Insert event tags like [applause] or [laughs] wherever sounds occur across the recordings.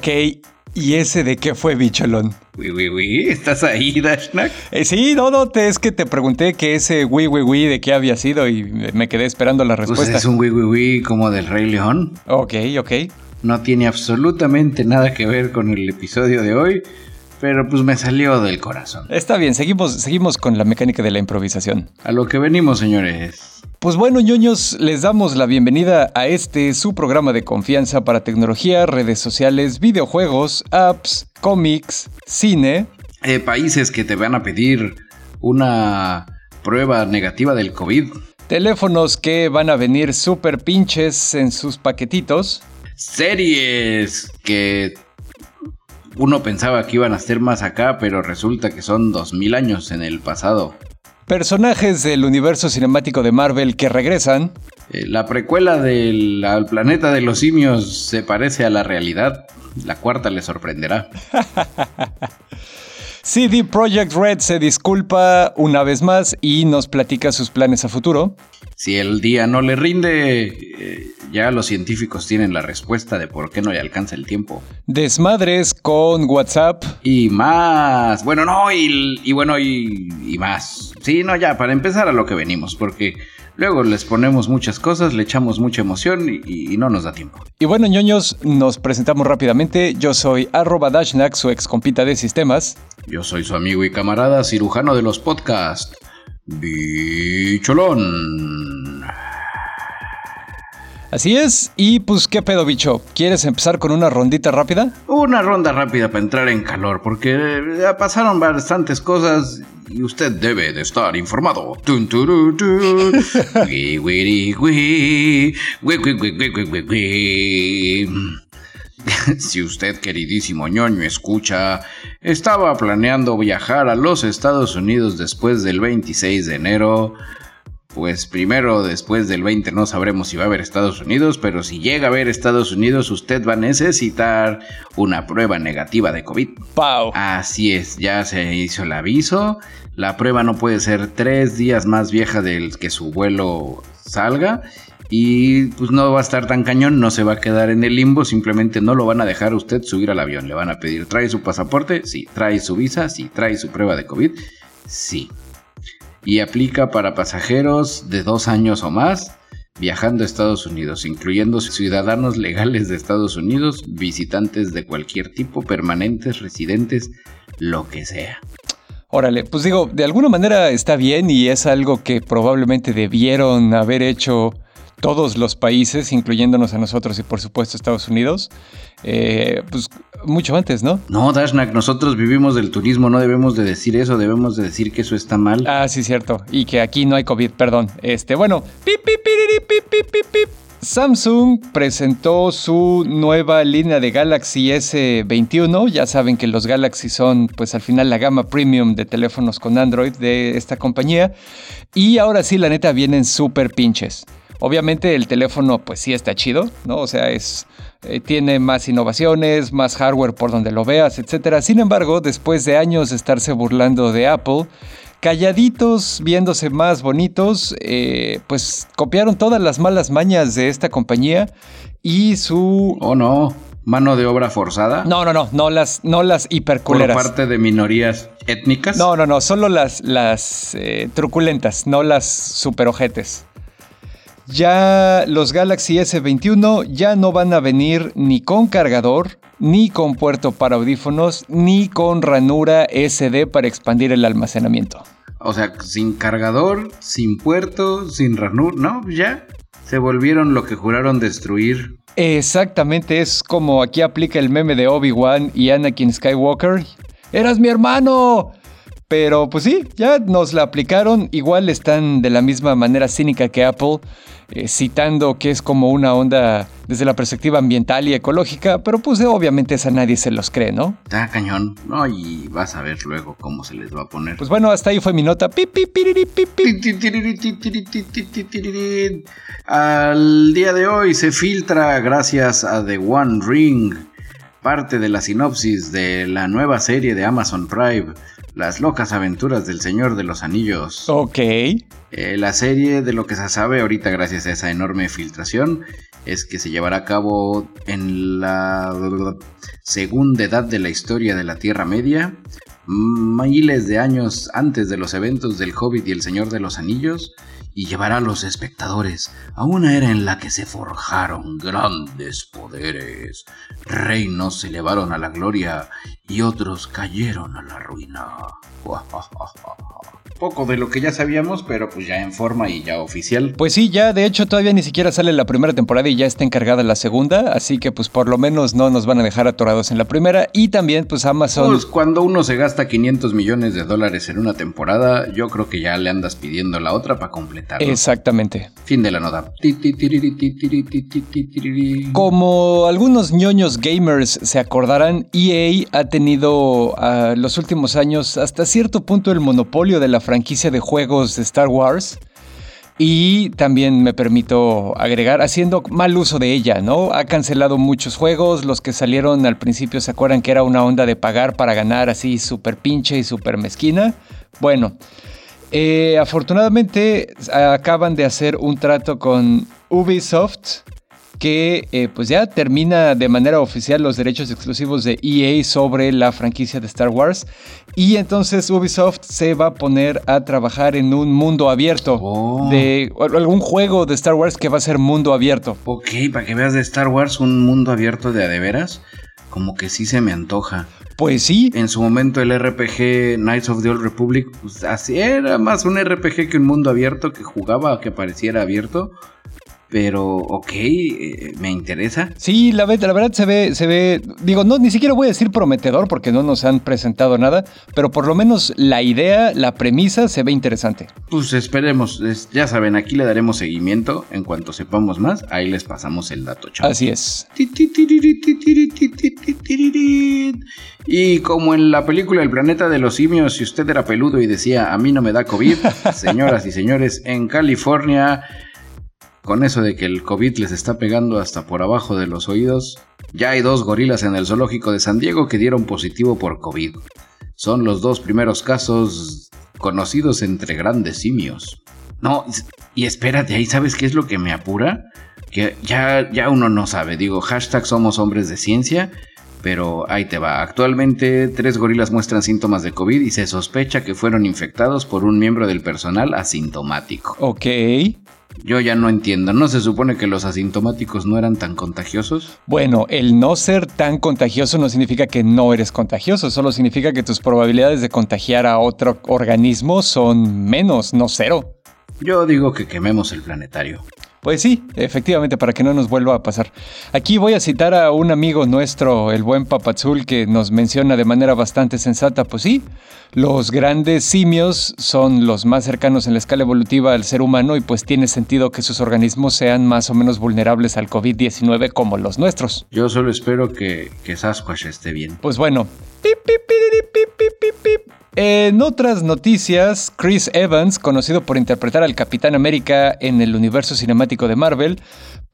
Ok, ¿y ese de qué fue, bicholón? We, we, we. ¿Estás ahí, Dashnak? Eh, sí, no, no, te, es que te pregunté que ese wi wi wi de qué había sido y me quedé esperando la Pues respuesta. es un we, we, we como del Rey León. Ok, ok. No tiene absolutamente nada que ver con el episodio de hoy, pero pues me salió del corazón. Está bien, seguimos, seguimos con la mecánica de la improvisación. A lo que venimos, señores. Pues bueno, ñoños, les damos la bienvenida a este su programa de confianza para tecnología, redes sociales, videojuegos, apps, cómics, cine. Eh, países que te van a pedir una prueba negativa del COVID. Teléfonos que van a venir súper pinches en sus paquetitos. Series que uno pensaba que iban a ser más acá, pero resulta que son 2000 años en el pasado. Personajes del universo cinemático de Marvel que regresan. Eh, la precuela del al planeta de los simios se parece a la realidad. La cuarta le sorprenderá. [laughs] CD Projekt Red se disculpa una vez más y nos platica sus planes a futuro. Si el día no le rinde, eh, ya los científicos tienen la respuesta de por qué no le alcanza el tiempo. Desmadres con WhatsApp. Y más. Bueno, no, y, y bueno, y, y más. Sí, no, ya, para empezar a lo que venimos, porque luego les ponemos muchas cosas, le echamos mucha emoción y, y no nos da tiempo. Y bueno, ñoños, nos presentamos rápidamente. Yo soy arroba Dashnak, su ex compita de sistemas. Yo soy su amigo y camarada cirujano de los podcasts, Bicholón. Así es. Y pues, ¿qué pedo, bicho? ¿Quieres empezar con una rondita rápida? Una ronda rápida para entrar en calor, porque ya pasaron bastantes cosas y usted debe de estar informado. [laughs] Si usted, queridísimo ñoño, escucha, estaba planeando viajar a los Estados Unidos después del 26 de enero, pues primero después del 20 no sabremos si va a haber Estados Unidos, pero si llega a haber Estados Unidos usted va a necesitar una prueba negativa de COVID. ¡Pau! Así es, ya se hizo el aviso. La prueba no puede ser tres días más vieja del que su vuelo salga. Y pues no va a estar tan cañón, no se va a quedar en el limbo, simplemente no lo van a dejar usted subir al avión. Le van a pedir, ¿trae su pasaporte? Sí. ¿Trae su visa? Sí. ¿Trae su prueba de COVID? Sí. Y aplica para pasajeros de dos años o más viajando a Estados Unidos, incluyendo ciudadanos legales de Estados Unidos, visitantes de cualquier tipo, permanentes, residentes, lo que sea. Órale, pues digo, de alguna manera está bien y es algo que probablemente debieron haber hecho todos los países, incluyéndonos a nosotros y por supuesto Estados Unidos, eh, pues mucho antes, ¿no? No, Dashnak, nosotros vivimos del turismo, no debemos de decir eso, debemos de decir que eso está mal. Ah, sí, cierto. Y que aquí no hay COVID, perdón. Este, bueno, pip, pip, pip, pip, pip. Samsung presentó su nueva línea de Galaxy S21. Ya saben que los Galaxy son, pues al final, la gama premium de teléfonos con Android de esta compañía. Y ahora sí, la neta, vienen súper pinches. Obviamente el teléfono pues sí está chido, ¿no? O sea, es, eh, tiene más innovaciones, más hardware por donde lo veas, etc. Sin embargo, después de años de estarse burlando de Apple, calladitos, viéndose más bonitos, eh, pues copiaron todas las malas mañas de esta compañía y su... Oh no, mano de obra forzada. No, no, no, no las, no las por hiperculeras. parte de minorías étnicas. No, no, no, solo las, las eh, truculentas, no las superojetes. Ya los Galaxy S21 ya no van a venir ni con cargador, ni con puerto para audífonos, ni con ranura SD para expandir el almacenamiento. O sea, sin cargador, sin puerto, sin ranur, ¿no? Ya se volvieron lo que juraron destruir. Exactamente, es como aquí aplica el meme de Obi-Wan y Anakin Skywalker. ¡Eras mi hermano! Pero pues sí, ya nos la aplicaron. Igual están de la misma manera cínica que Apple, eh, citando que es como una onda desde la perspectiva ambiental y ecológica, pero pues obviamente esa nadie se los cree, ¿no? Está cañón, ¿no? Y vas a ver luego cómo se les va a poner. Pues bueno, hasta ahí fue mi nota. Al día de hoy se filtra, gracias a The One Ring, parte de la sinopsis de la nueva serie de Amazon Prime, Las locas aventuras del Señor de los Anillos. Ok. Eh, la serie, de lo que se sabe ahorita gracias a esa enorme filtración, es que se llevará a cabo en la segunda edad de la historia de la Tierra Media, miles de años antes de los eventos del Hobbit y el Señor de los Anillos, y llevará a los espectadores a una era en la que se forjaron grandes poderes, reinos se elevaron a la gloria y otros cayeron a la ruina. [laughs] Poco de lo que ya sabíamos, pero pues ya en forma y ya oficial. Pues sí, ya de hecho todavía ni siquiera sale la primera temporada y ya está encargada la segunda, así que pues por lo menos no nos van a dejar atorados en la primera y también pues Amazon... Pues cuando uno se gasta 500 millones de dólares en una temporada, yo creo que ya le andas pidiendo la otra para completar. Exactamente. Fin de la nota. Como algunos ñoños gamers se acordarán, EA ha tenido a los últimos años hasta cierto punto el monopolio de la franquicia de juegos de Star Wars. Y también me permito agregar, haciendo mal uso de ella, ¿no? Ha cancelado muchos juegos, los que salieron al principio se acuerdan que era una onda de pagar para ganar así súper pinche y súper mezquina. Bueno, eh, afortunadamente acaban de hacer un trato con Ubisoft que eh, pues ya termina de manera oficial los derechos exclusivos de EA sobre la franquicia de Star Wars y entonces Ubisoft se va a poner a trabajar en un mundo abierto Oh. de algún juego de Star Wars que va a ser mundo abierto. Ok, para que veas de Star Wars un mundo abierto de a de veras, como que sí se me antoja. Pues sí, En su momento el RPG Knights of the Old Republic, pues así era más un RPG que un mundo abierto que jugaba que pareciera abierto. Pero, ok, eh, me interesa. Sí, la, la verdad se ve, se ve, digo, no, ni siquiera voy a decir prometedor porque no nos han presentado nada, pero por lo menos la idea, la premisa se ve interesante. Pues esperemos, es- ya saben, aquí le daremos seguimiento. En cuanto sepamos más, ahí les pasamos el dato, chavos. Así es. Y como en la película El planeta de los simios, si usted era peludo y decía a mí no me da COVID, señoras y señores, en California, con eso de que el COVID les está pegando hasta por abajo de los oídos, ya hay dos gorilas en el zoológico de San Diego que dieron positivo por COVID. Son los dos primeros casos conocidos entre grandes simios. No, y espérate, ahí sabes qué es lo que me apura? Que ya, ya uno no sabe, digo, hashtag somos hombres de ciencia, pero ahí te va. Actualmente tres gorilas muestran síntomas de COVID y se sospecha que fueron infectados por un miembro del personal asintomático. Ok. Yo ya no entiendo, ¿no se supone que los asintomáticos no eran tan contagiosos? Bueno, el no ser tan contagioso no significa que no eres contagioso, solo significa que tus probabilidades de contagiar a otro organismo son menos, no cero. Yo digo que quememos el planetario. Pues sí, efectivamente, para que no nos vuelva a pasar. Aquí voy a citar a un amigo nuestro, el buen Papazul, que nos menciona de manera bastante sensata, pues sí, los grandes simios son los más cercanos en la escala evolutiva al ser humano y pues tiene sentido que sus organismos sean más o menos vulnerables al COVID-19 como los nuestros. Yo solo espero que, que Sasquatch esté bien. Pues bueno. Pip, pip, piriri, pip, pip, pip, pip. En otras noticias, Chris Evans, conocido por interpretar al Capitán América en el universo cinemático de Marvel,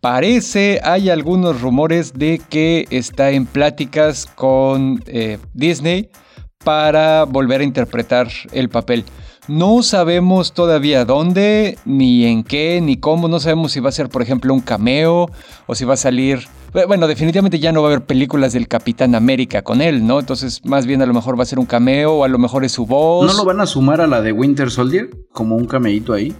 parece, hay algunos rumores de que está en pláticas con eh, Disney para volver a interpretar el papel. No sabemos todavía dónde, ni en qué, ni cómo. No sabemos si va a ser, por ejemplo, un cameo o si va a salir. Bueno, definitivamente ya no va a haber películas del Capitán América con él, ¿no? Entonces, más bien a lo mejor va a ser un cameo o a lo mejor es su voz. ¿No lo van a sumar a la de Winter Soldier? Como un cameíto ahí.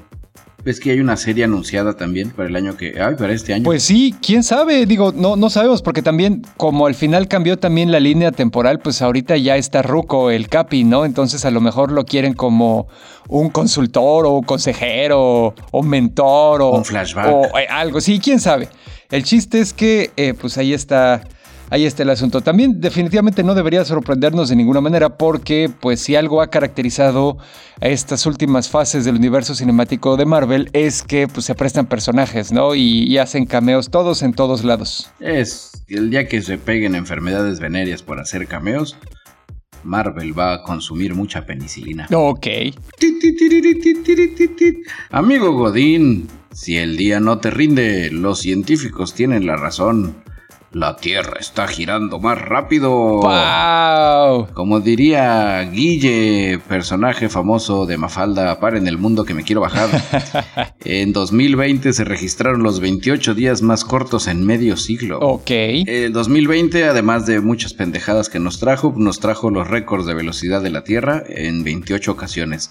¿Ves que hay una serie anunciada también para el año que. Ay, para este año. Pues sí, quién sabe, digo, no, no sabemos, porque también, como al final cambió también la línea temporal, pues ahorita ya está Ruco, el Capi, ¿no? Entonces a lo mejor lo quieren como un consultor o un consejero o un mentor o, Un flashback. o eh, algo, sí, quién sabe. El chiste es que, eh, pues ahí está. Ahí está el asunto. También definitivamente no debería sorprendernos de ninguna manera porque pues si algo ha caracterizado a estas últimas fases del universo cinemático de Marvel es que pues se prestan personajes, ¿no? Y, y hacen cameos todos en todos lados. Es el día que se peguen enfermedades venéreas por hacer cameos, Marvel va a consumir mucha penicilina. Ok. Amigo Godín, si el día no te rinde, los científicos tienen la razón. La Tierra está girando más rápido. ¡Wow! Como diría Guille, personaje famoso de Mafalda, para en el mundo que me quiero bajar. [laughs] en 2020 se registraron los 28 días más cortos en medio siglo. Ok. El 2020, además de muchas pendejadas que nos trajo, nos trajo los récords de velocidad de la Tierra en 28 ocasiones.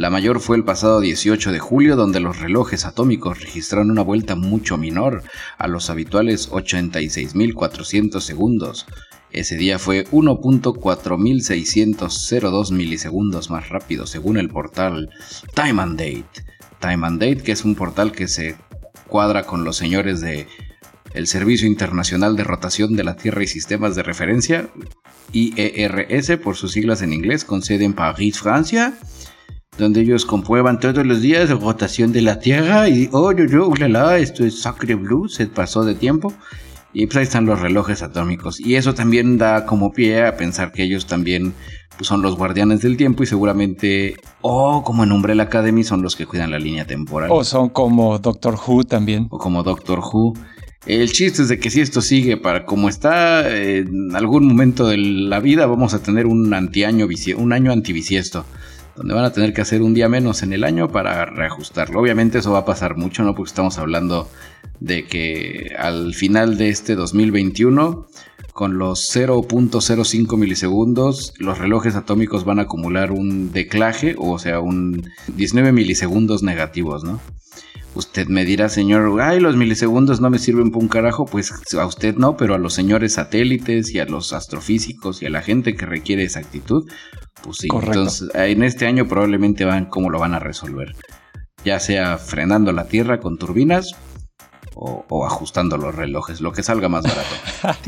La mayor fue el pasado 18 de julio, donde los relojes atómicos registraron una vuelta mucho menor a los habituales 86.400 segundos. Ese día fue 1.4602 milisegundos más rápido según el portal Time and Date. Time and Date, que es un portal que se cuadra con los señores de el Servicio Internacional de Rotación de la Tierra y Sistemas de Referencia, IERS por sus siglas en inglés, con sede en París, Francia donde ellos comprueban todos los días la rotación de la Tierra y, oh, yo, yo, la, esto es Sacre Blue, se pasó de tiempo. Y pues ahí están los relojes atómicos. Y eso también da como pie a pensar que ellos también pues, son los guardianes del tiempo y seguramente, o oh, como en Umbrella Academy, son los que cuidan la línea temporal. O son como Doctor Who también. O como Doctor Who. El chiste es de que si esto sigue para como está, en algún momento de la vida vamos a tener un antiaño, un año antivisiesto donde van a tener que hacer un día menos en el año para reajustarlo. Obviamente eso va a pasar mucho, ¿no? Porque estamos hablando de que al final de este 2021, con los 0.05 milisegundos, los relojes atómicos van a acumular un declaje, o sea, un 19 milisegundos negativos, ¿no? Usted me dirá, señor, ay, los milisegundos no me sirven para un carajo. Pues a usted no, pero a los señores satélites y a los astrofísicos y a la gente que requiere exactitud, pues sí. Entonces, en este año probablemente van cómo lo van a resolver. Ya sea frenando la Tierra con turbinas o, ajustando los relojes, lo que salga más barato.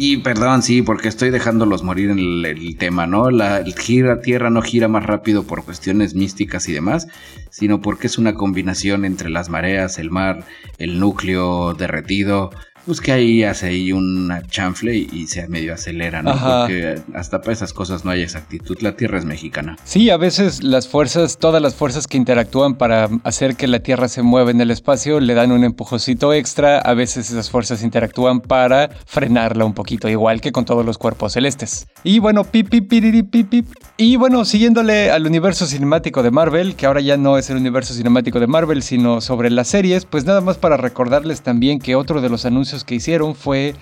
Y perdón, sí, porque estoy dejándolos morir en el, tema, ¿no? La gira, Tierra no gira más rápido por cuestiones místicas y demás, sino porque es una combinación entre las mareas, el mar, el núcleo derretido, pues que ahí hace ahí una chanfle y, se medio acelera, ¿no? Porque hasta para esas cosas no hay exactitud. La Tierra es mexicana. Sí, a veces las fuerzas, todas las fuerzas que interactúan para hacer que la Tierra se mueva en el espacio le dan un empujocito extra. A veces esas fuerzas interactúan para frenarla un poquito, igual que con todos los cuerpos celestes. Y bueno, pip, pip, pip, pip, Y bueno, siguiéndole al universo cinemático de Marvel, que ahora ya no es el universo cinemático de Marvel, sino sobre las series, pues nada más para recordarles también que otro de los anuncios que hicieron fue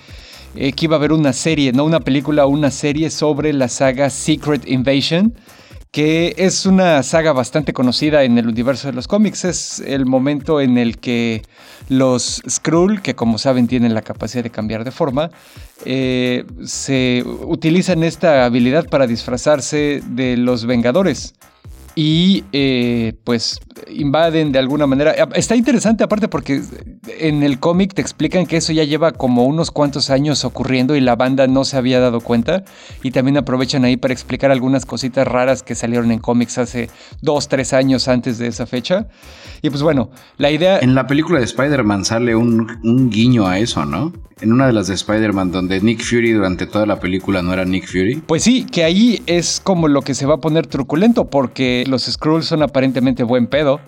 eh, que iba a haber una serie, no una película, una serie sobre la saga Secret Invasion, que es una saga bastante conocida en el universo de los cómics. Es el momento en el que los Skrull, que como saben tienen la capacidad de cambiar de forma, eh, se utilizan esta habilidad para disfrazarse de los Vengadores y eh, pues invaden de alguna manera. Está interesante aparte porque en el cómic te explican que eso ya lleva como unos cuantos años ocurriendo y la banda no se había dado cuenta y también aprovechan ahí para explicar algunas cositas raras que salieron en cómics hace dos, tres años antes de esa fecha. Y pues bueno, la idea... En la película de Spider-Man sale un, un guiño a eso, ¿no? En una de las de Spider-Man donde Nick Fury durante toda la película no era Nick Fury. Pues sí, que ahí es como lo que se va a poner truculento porque los Skrulls son aparentemente buen pedo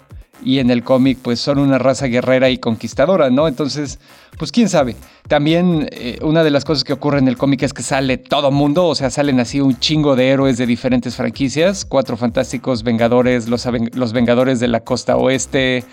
y en el cómic pues son una raza guerrera y conquistadora, ¿no? Entonces, pues quién sabe. También eh, una de las cosas que ocurre en el cómic es que sale todo mundo, o sea, salen así un chingo de héroes de diferentes franquicias, cuatro fantásticos vengadores, los, los vengadores de la costa oeste,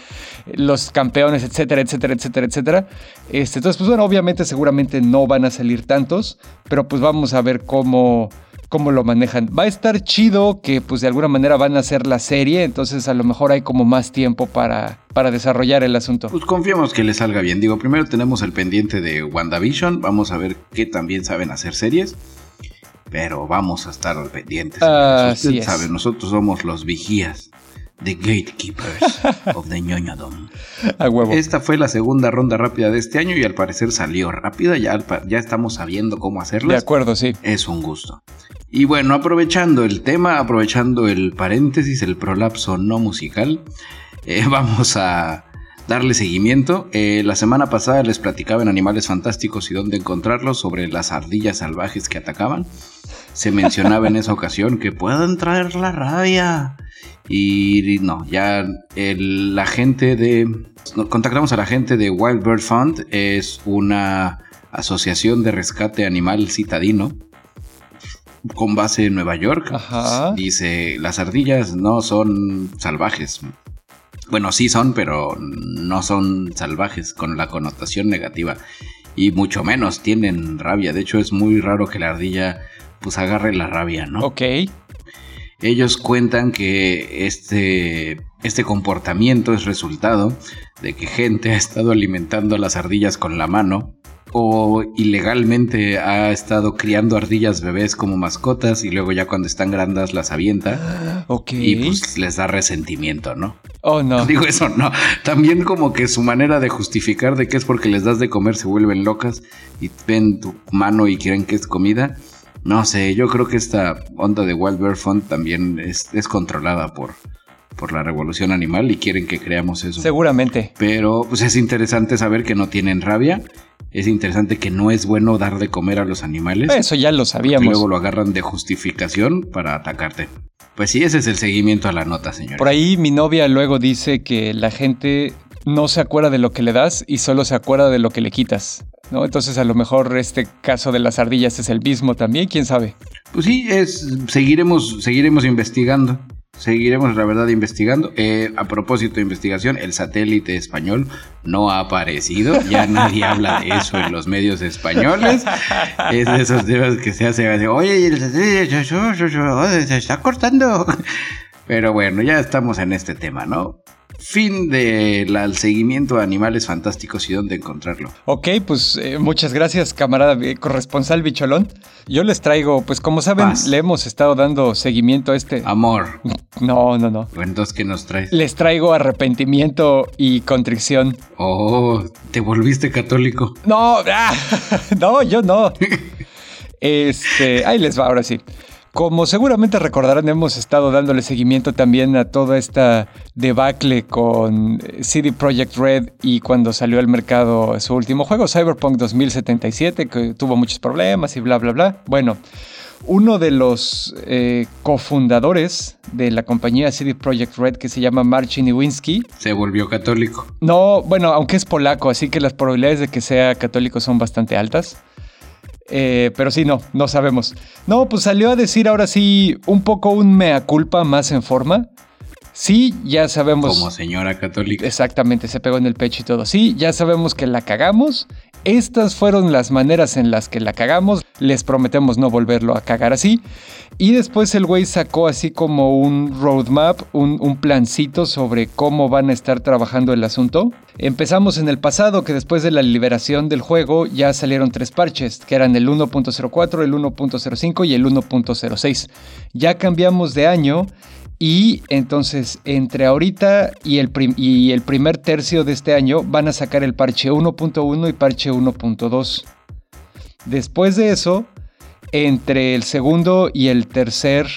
los campeones, etcétera, etcétera, etcétera, etcétera. Este, entonces, pues bueno, obviamente seguramente no van a salir tantos, pero pues vamos a ver cómo cómo lo manejan. Va a estar chido que pues de alguna manera van a hacer la serie, entonces a lo mejor hay como más tiempo para, para desarrollar el asunto. Pues confiamos que le salga bien. Digo, primero tenemos el pendiente de WandaVision, vamos a ver qué también saben hacer series. Pero vamos a estar pendientes. Usted sabe, nosotros somos los vigías. The Gatekeepers [laughs] of the ñoñadom. A huevo. Esta fue la segunda ronda rápida de este año y al parecer salió rápida. Ya, ya estamos sabiendo cómo hacerla. De acuerdo, sí. Es un gusto. Y bueno, aprovechando el tema, aprovechando el paréntesis, el prolapso no musical, eh, [laughs] vamos a darle seguimiento. Eh, la semana pasada les platicaba en Animales Fantásticos y dónde encontrarlos sobre las ardillas salvajes que atacaban. se mencionaba en esa [laughs] ocasión que pueden traer la rabia. Y no, ya la gente de... Contactamos a la gente de Wild Bird Fund, es una asociación de rescate animal citadino con base en Nueva York. Dice, las ardillas no son salvajes. Bueno, sí son, pero no son salvajes con la connotación negativa. Y mucho menos tienen rabia. De hecho, es muy raro que la ardilla pues agarre la rabia, ¿no? Ok. Ellos cuentan que este, este comportamiento es resultado de que gente ha estado alimentando a las ardillas con la mano o ilegalmente ha estado criando ardillas bebés como mascotas y luego ya cuando están grandes las avienta. [gasps] Ok. Y pues les da resentimiento, ¿no? Oh, no. [laughs] Digo eso, no. También como que su manera de justificar de que es porque les das de comer se vuelven locas y ven tu mano y quieren que es comida. No sé, yo creo que esta onda de Wild Bear Fund también es, es controlada por, por la revolución animal y quieren que creamos eso. Seguramente. Pero pues es interesante saber que no tienen rabia es interesante que no es bueno dar de comer a los animales. Eso ya lo sabíamos. Luego lo agarran de justificación para atacarte. Pues sí, ese es el seguimiento a la nota, señor. Por ahí mi novia luego dice que la gente no se acuerda de lo que le das y solo se acuerda de lo que le quitas. ¿no? Entonces a lo mejor este caso de las ardillas es el mismo también, quién sabe. Pues sí, es, seguiremos, seguiremos investigando. Seguiremos, la verdad, investigando. Eh, a propósito de investigación, el satélite español no ha aparecido. Ya nadie [laughs] habla de eso en los medios españoles. Es de esos temas que se hace, oye, el satélite se está cortando. [laughs] Pero bueno, ya estamos en este tema, ¿no? Fin del seguimiento a animales fantásticos y dónde encontrarlo. Ok, pues eh, muchas gracias, camarada eh, corresponsal Bicholón. Yo les traigo, pues como saben, le hemos estado dando seguimiento a este. Amor. No, no, no. Entonces, ¿qué nos traes? Les traigo arrepentimiento y contrición. Oh, ¿te volviste católico? No, [laughs] ah, [laughs] no, yo no. [laughs] Este, ahí les va, ahora sí. Como seguramente recordarán, hemos estado dándole seguimiento también a toda esta debacle con eh, CD Projekt Red y cuando salió al mercado su último juego, Cyberpunk 2077, que tuvo muchos problemas y bla, bla, bla. Bueno, uno de los eh, cofundadores de la compañía CD Projekt Red, que se llama Marcin Iwinski, se volvió católico. No, bueno, aunque es polaco, así que las probabilidades de que sea católico son bastante altas. Eh, pero sí, no, no sabemos. No, pues salió a decir ahora sí un poco un mea culpa más en forma. Sí, ya sabemos. Como señora católica. Exactamente, se pegó en el pecho y todo. Sí, ya sabemos que la cagamos. Estas fueron las maneras en las que la cagamos. Les prometemos no volverlo a cagar así. Y después el güey sacó así como un roadmap, un, un plancito sobre cómo van a estar trabajando el asunto. Empezamos en el pasado, que después de la liberación del juego ya salieron tres parches, que eran el 1.04, el 1.05 y el 1.06. Ya cambiamos de año y entonces, entre ahorita y el, y el primer tercio de este año van a sacar el parche 1.1 y parche 1.2. Después de eso, entre el segundo y el tercer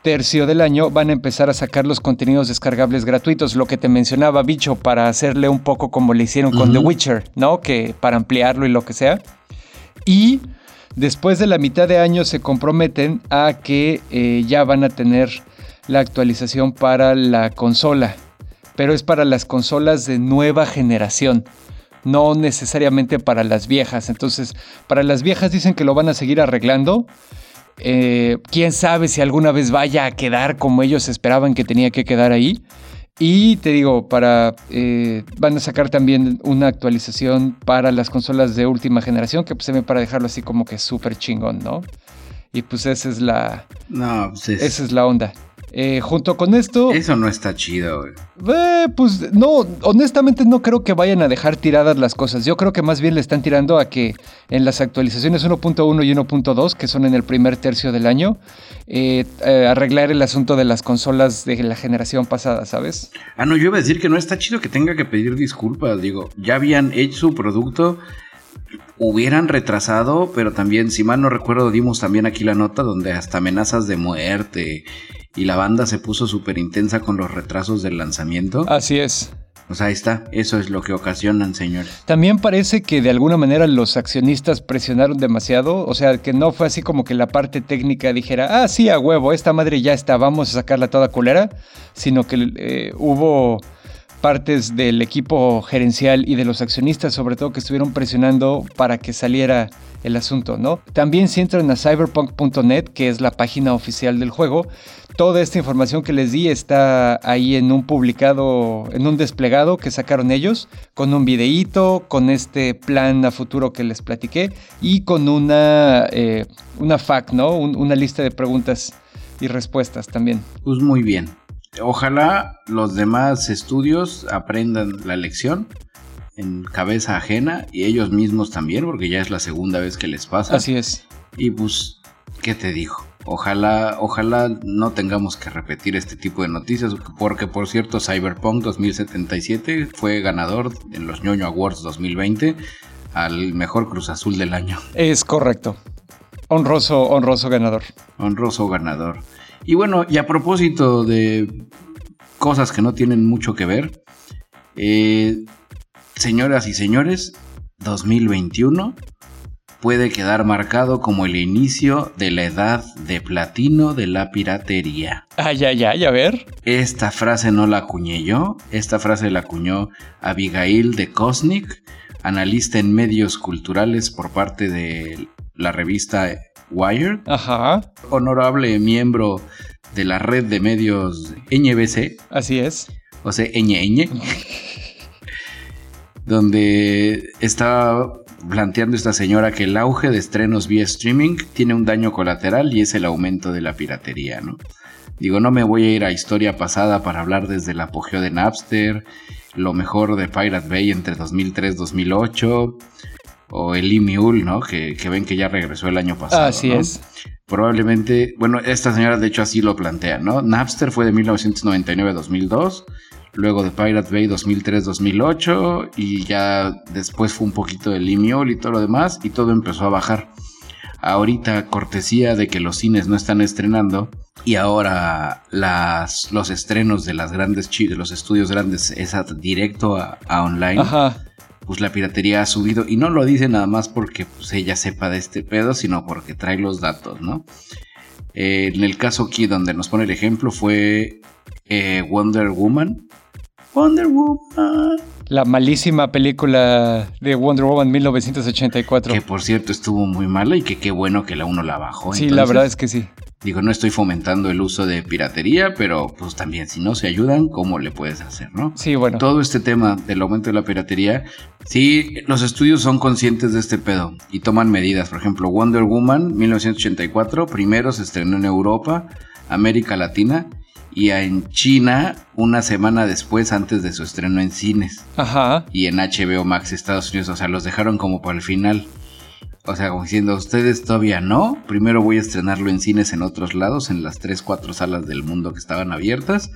tercio del año van a empezar a sacar los contenidos descargables gratuitos, lo que te mencionaba Bicho, para hacerle un poco como le hicieron con The Witcher, ¿no? Que para ampliarlo y lo que sea. Y después de la mitad de año se comprometen a que eh, ya van a tener la actualización para la consola, pero es para las consolas de nueva generación, no necesariamente para las viejas. Entonces, para las viejas dicen que lo van a seguir arreglando. Eh, quién sabe si alguna vez vaya a quedar como ellos esperaban que tenía que quedar ahí. Y te digo, para eh, van a sacar también una actualización para las consolas de última generación, que pues se me para dejarlo así como que súper chingón, ¿no? Y pues esa es la. No, pues esa es la onda. Eh, junto con esto. Eso no está chido, güey. Eh, pues no, honestamente no creo que vayan a dejar tiradas las cosas. Yo creo que más bien le están tirando a que en las actualizaciones 1.1 y 1.2, que son en el primer tercio del año, eh, arreglar el asunto de las consolas de la generación pasada, ¿sabes? Ah, no, yo iba a decir que no está chido que tenga que pedir disculpas. Digo, ya habían hecho su producto hubieran retrasado, pero también, si mal no recuerdo, dimos también aquí la nota donde hasta amenazas de muerte y la banda se puso súper intensa con los retrasos del lanzamiento. Así es. Pues ahí está, eso es lo que ocasionan, señores. También parece que de alguna manera los accionistas presionaron demasiado, o sea, que no fue así como que la parte técnica dijera, ah, sí, a huevo, esta madre ya está, vamos a sacarla toda culera, sino que eh, hubo partes del equipo gerencial y de los accionistas, sobre todo, que estuvieron presionando para que saliera el asunto, ¿no? También si entran a cyberpunk.net, que es la página oficial del juego, toda esta información que les di está ahí en un publicado, en un desplegado que sacaron ellos, con un videíto, con este plan a futuro que les platiqué y con una, eh, una FAQ, ¿no? una lista de preguntas y respuestas también. Pues muy bien. Ojalá los demás estudios aprendan la lección en cabeza ajena y ellos mismos también, porque ya es la segunda vez que les pasa. Así es. Y pues, ¿qué te digo? Ojalá, ojalá no tengamos que repetir este tipo de noticias, porque por cierto, Cyberpunk 2077 fue ganador en los ñoño Awards 2020 al mejor Cruz Azul del año. Es correcto. Honroso, honroso ganador. Honroso ganador. Y bueno, y a propósito de cosas que no tienen mucho que ver, eh, señoras y señores, 2021 puede quedar marcado como el inicio de la edad de platino de la piratería. Ay, ay, ay, a ver. Esta frase no la acuñé yo, esta frase la acuñó Abigail de Kosnik, analista en medios culturales por parte de la revista Wired. Ajá. Honorable miembro de la red de medios NBC. Así es. O sea, ñ, [laughs] donde está planteando esta señora que el auge de estrenos vía streaming tiene un daño colateral y es el aumento de la piratería, ¿no? Digo, no me voy a ir a historia pasada para hablar desde el apogeo de Napster, lo mejor de Pirate Bay entre 2003 y 2008, o el E-Mule, ¿no? Que, ven que ya regresó el año pasado. Así es. Probablemente, bueno, esta señora de hecho así lo plantea, ¿no? Napster fue de 1999 a 2002 luego de Pirate Bay 2003-2008 y ya después fue un poquito de Limiol y todo lo demás y todo empezó a bajar. Ahorita cortesía de que los cines no están estrenando y ahora las, los estrenos de las grandes de los estudios grandes es directo a, online. Pues la piratería ha subido y no lo dice nada más porque pues, ella sepa de este pedo, sino porque trae los datos, ¿no? Eh, en el caso aquí donde nos pone el ejemplo fue eh, Wonder Woman, Wonder Woman. La malísima película de Wonder Woman 1984. Que por cierto estuvo muy mala y que qué bueno que la uno la bajó. Sí, la verdad es que sí. Digo, no estoy fomentando el uso de piratería, pero pues también si no se ayudan, ¿cómo le puedes hacer, no? Sí, bueno. Todo este tema del aumento de la piratería, sí, los estudios son conscientes de este pedo y toman medidas. Por ejemplo, Wonder Woman 1984, primero se estrenó en Europa, América Latina y en China una semana después antes de su estreno en cines. Ajá. Y en HBO Max Estados Unidos, o sea, los dejaron como para el final. O sea, como diciendo, ustedes todavía no. Primero voy a estrenarlo en cines en otros lados, en las 3, 4 salas del mundo que estaban abiertas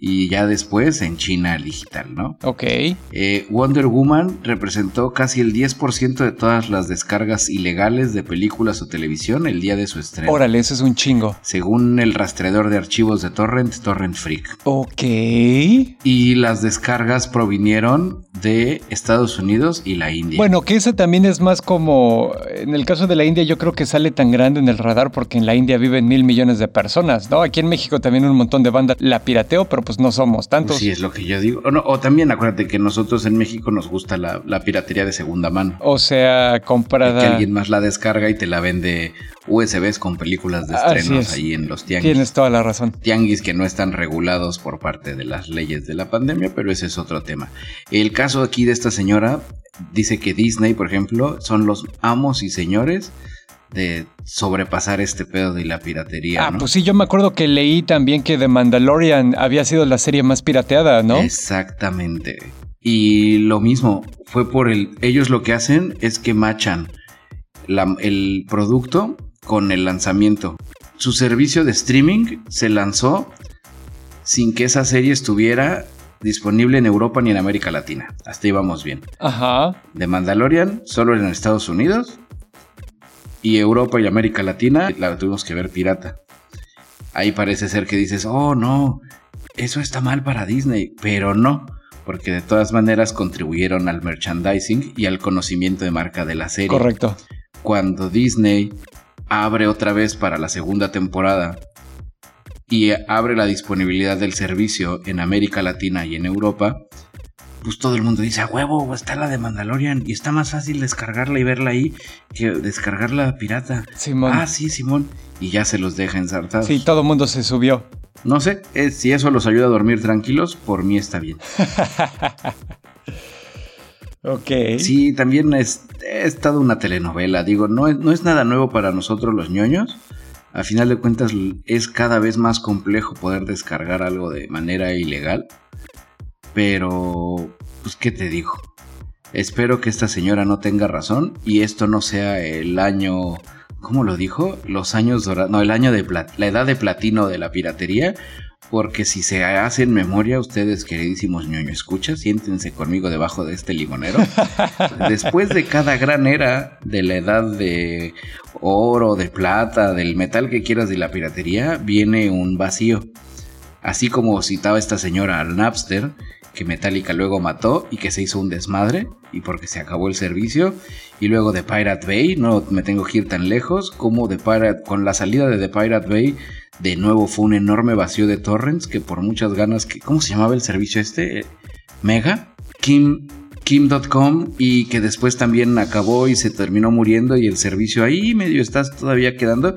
y ya después en China digital, ¿no? Ok. Eh, Wonder Woman representó casi el 10% de todas las descargas ilegales de películas o televisión el día de su estreno. Órale, eso es un chingo. Según el rastreador de archivos de Torrent, Torrent Freak. Ok. Y las descargas provinieron de Estados Unidos y la India. Bueno, que esa también es más como, en el caso de la India yo creo que sale tan grande en el radar porque en la India viven mil millones de personas, ¿no? Aquí en México también un montón de bandas la pirateo, pero pues no somos tantos. sí, es lo que yo digo. O, también acuérdate que nosotros en México nos gusta la, piratería de segunda mano. O sea, comprada. que alguien más la descarga y te la vende USBs con películas de estrenos ahí en los tianguis. Tienes toda la razón. Tianguis que no están regulados por parte de las leyes de la pandemia, pero ese es otro tema. El caso aquí de esta señora dice que Disney, por ejemplo, son los amos y señores de sobrepasar este pedo de la piratería. Ah, pues sí, yo me acuerdo que leí también que The Mandalorian había sido la serie más pirateada, ¿no? Exactamente. Y lo mismo, fue por el... Ellos lo que hacen es que machan el producto con el lanzamiento. Su servicio de streaming se lanzó sin que esa serie estuviera disponible en Europa ni en América Latina. Hasta íbamos bien. Ajá. The Mandalorian solo en Estados Unidos y Europa y América Latina la tuvimos que ver pirata. Ahí parece ser que dices, oh no, eso está mal para Disney, pero no, porque de todas maneras contribuyeron al merchandising y al conocimiento de marca de la serie. Correcto. Cuando Disney abre otra vez para la segunda temporada y abre la disponibilidad del servicio en América Latina y en Europa, pues todo el mundo dice, a huevo, está la de Mandalorian y está más fácil descargarla y verla ahí que descargarla pirata. Simón. Ah, sí, Simón. Y ya se los deja ensartados. Sí, todo el mundo se subió. No sé, eh, si eso los ayuda a dormir tranquilos, por mí está bien. [laughs] ok. Sí, también es, estado una telenovela. Digo, no es, no es nada nuevo para nosotros los ñoños. A final de cuentas es cada vez más complejo poder descargar algo de manera ilegal. Pero, pues, ¿qué te digo? Espero que esta señora no tenga razón y esto no sea el año, ¿cómo lo dijo? Los años dorados, no, el año de la edad de platino de la piratería, porque si se hacen memoria, ustedes, queridísimos ñoño escucha, siéntense conmigo debajo de este limonero. [laughs] Después de cada gran era de la edad de oro, de plata, del metal que quieras de la piratería, viene un vacío. Así como citaba esta señora al Napster, que Metallica luego mató y que se hizo un desmadre y porque se acabó el servicio. Y luego de Pirate Bay, no me tengo que ir tan lejos, como de Pirate, con la salida de The Pirate Bay, de nuevo fue un enorme vacío de torrents que por muchas ganas, que, ¿cómo se llamaba el servicio este? Mega, Kim, Kim.com y que después también acabó y se terminó muriendo y el servicio ahí medio está todavía quedando.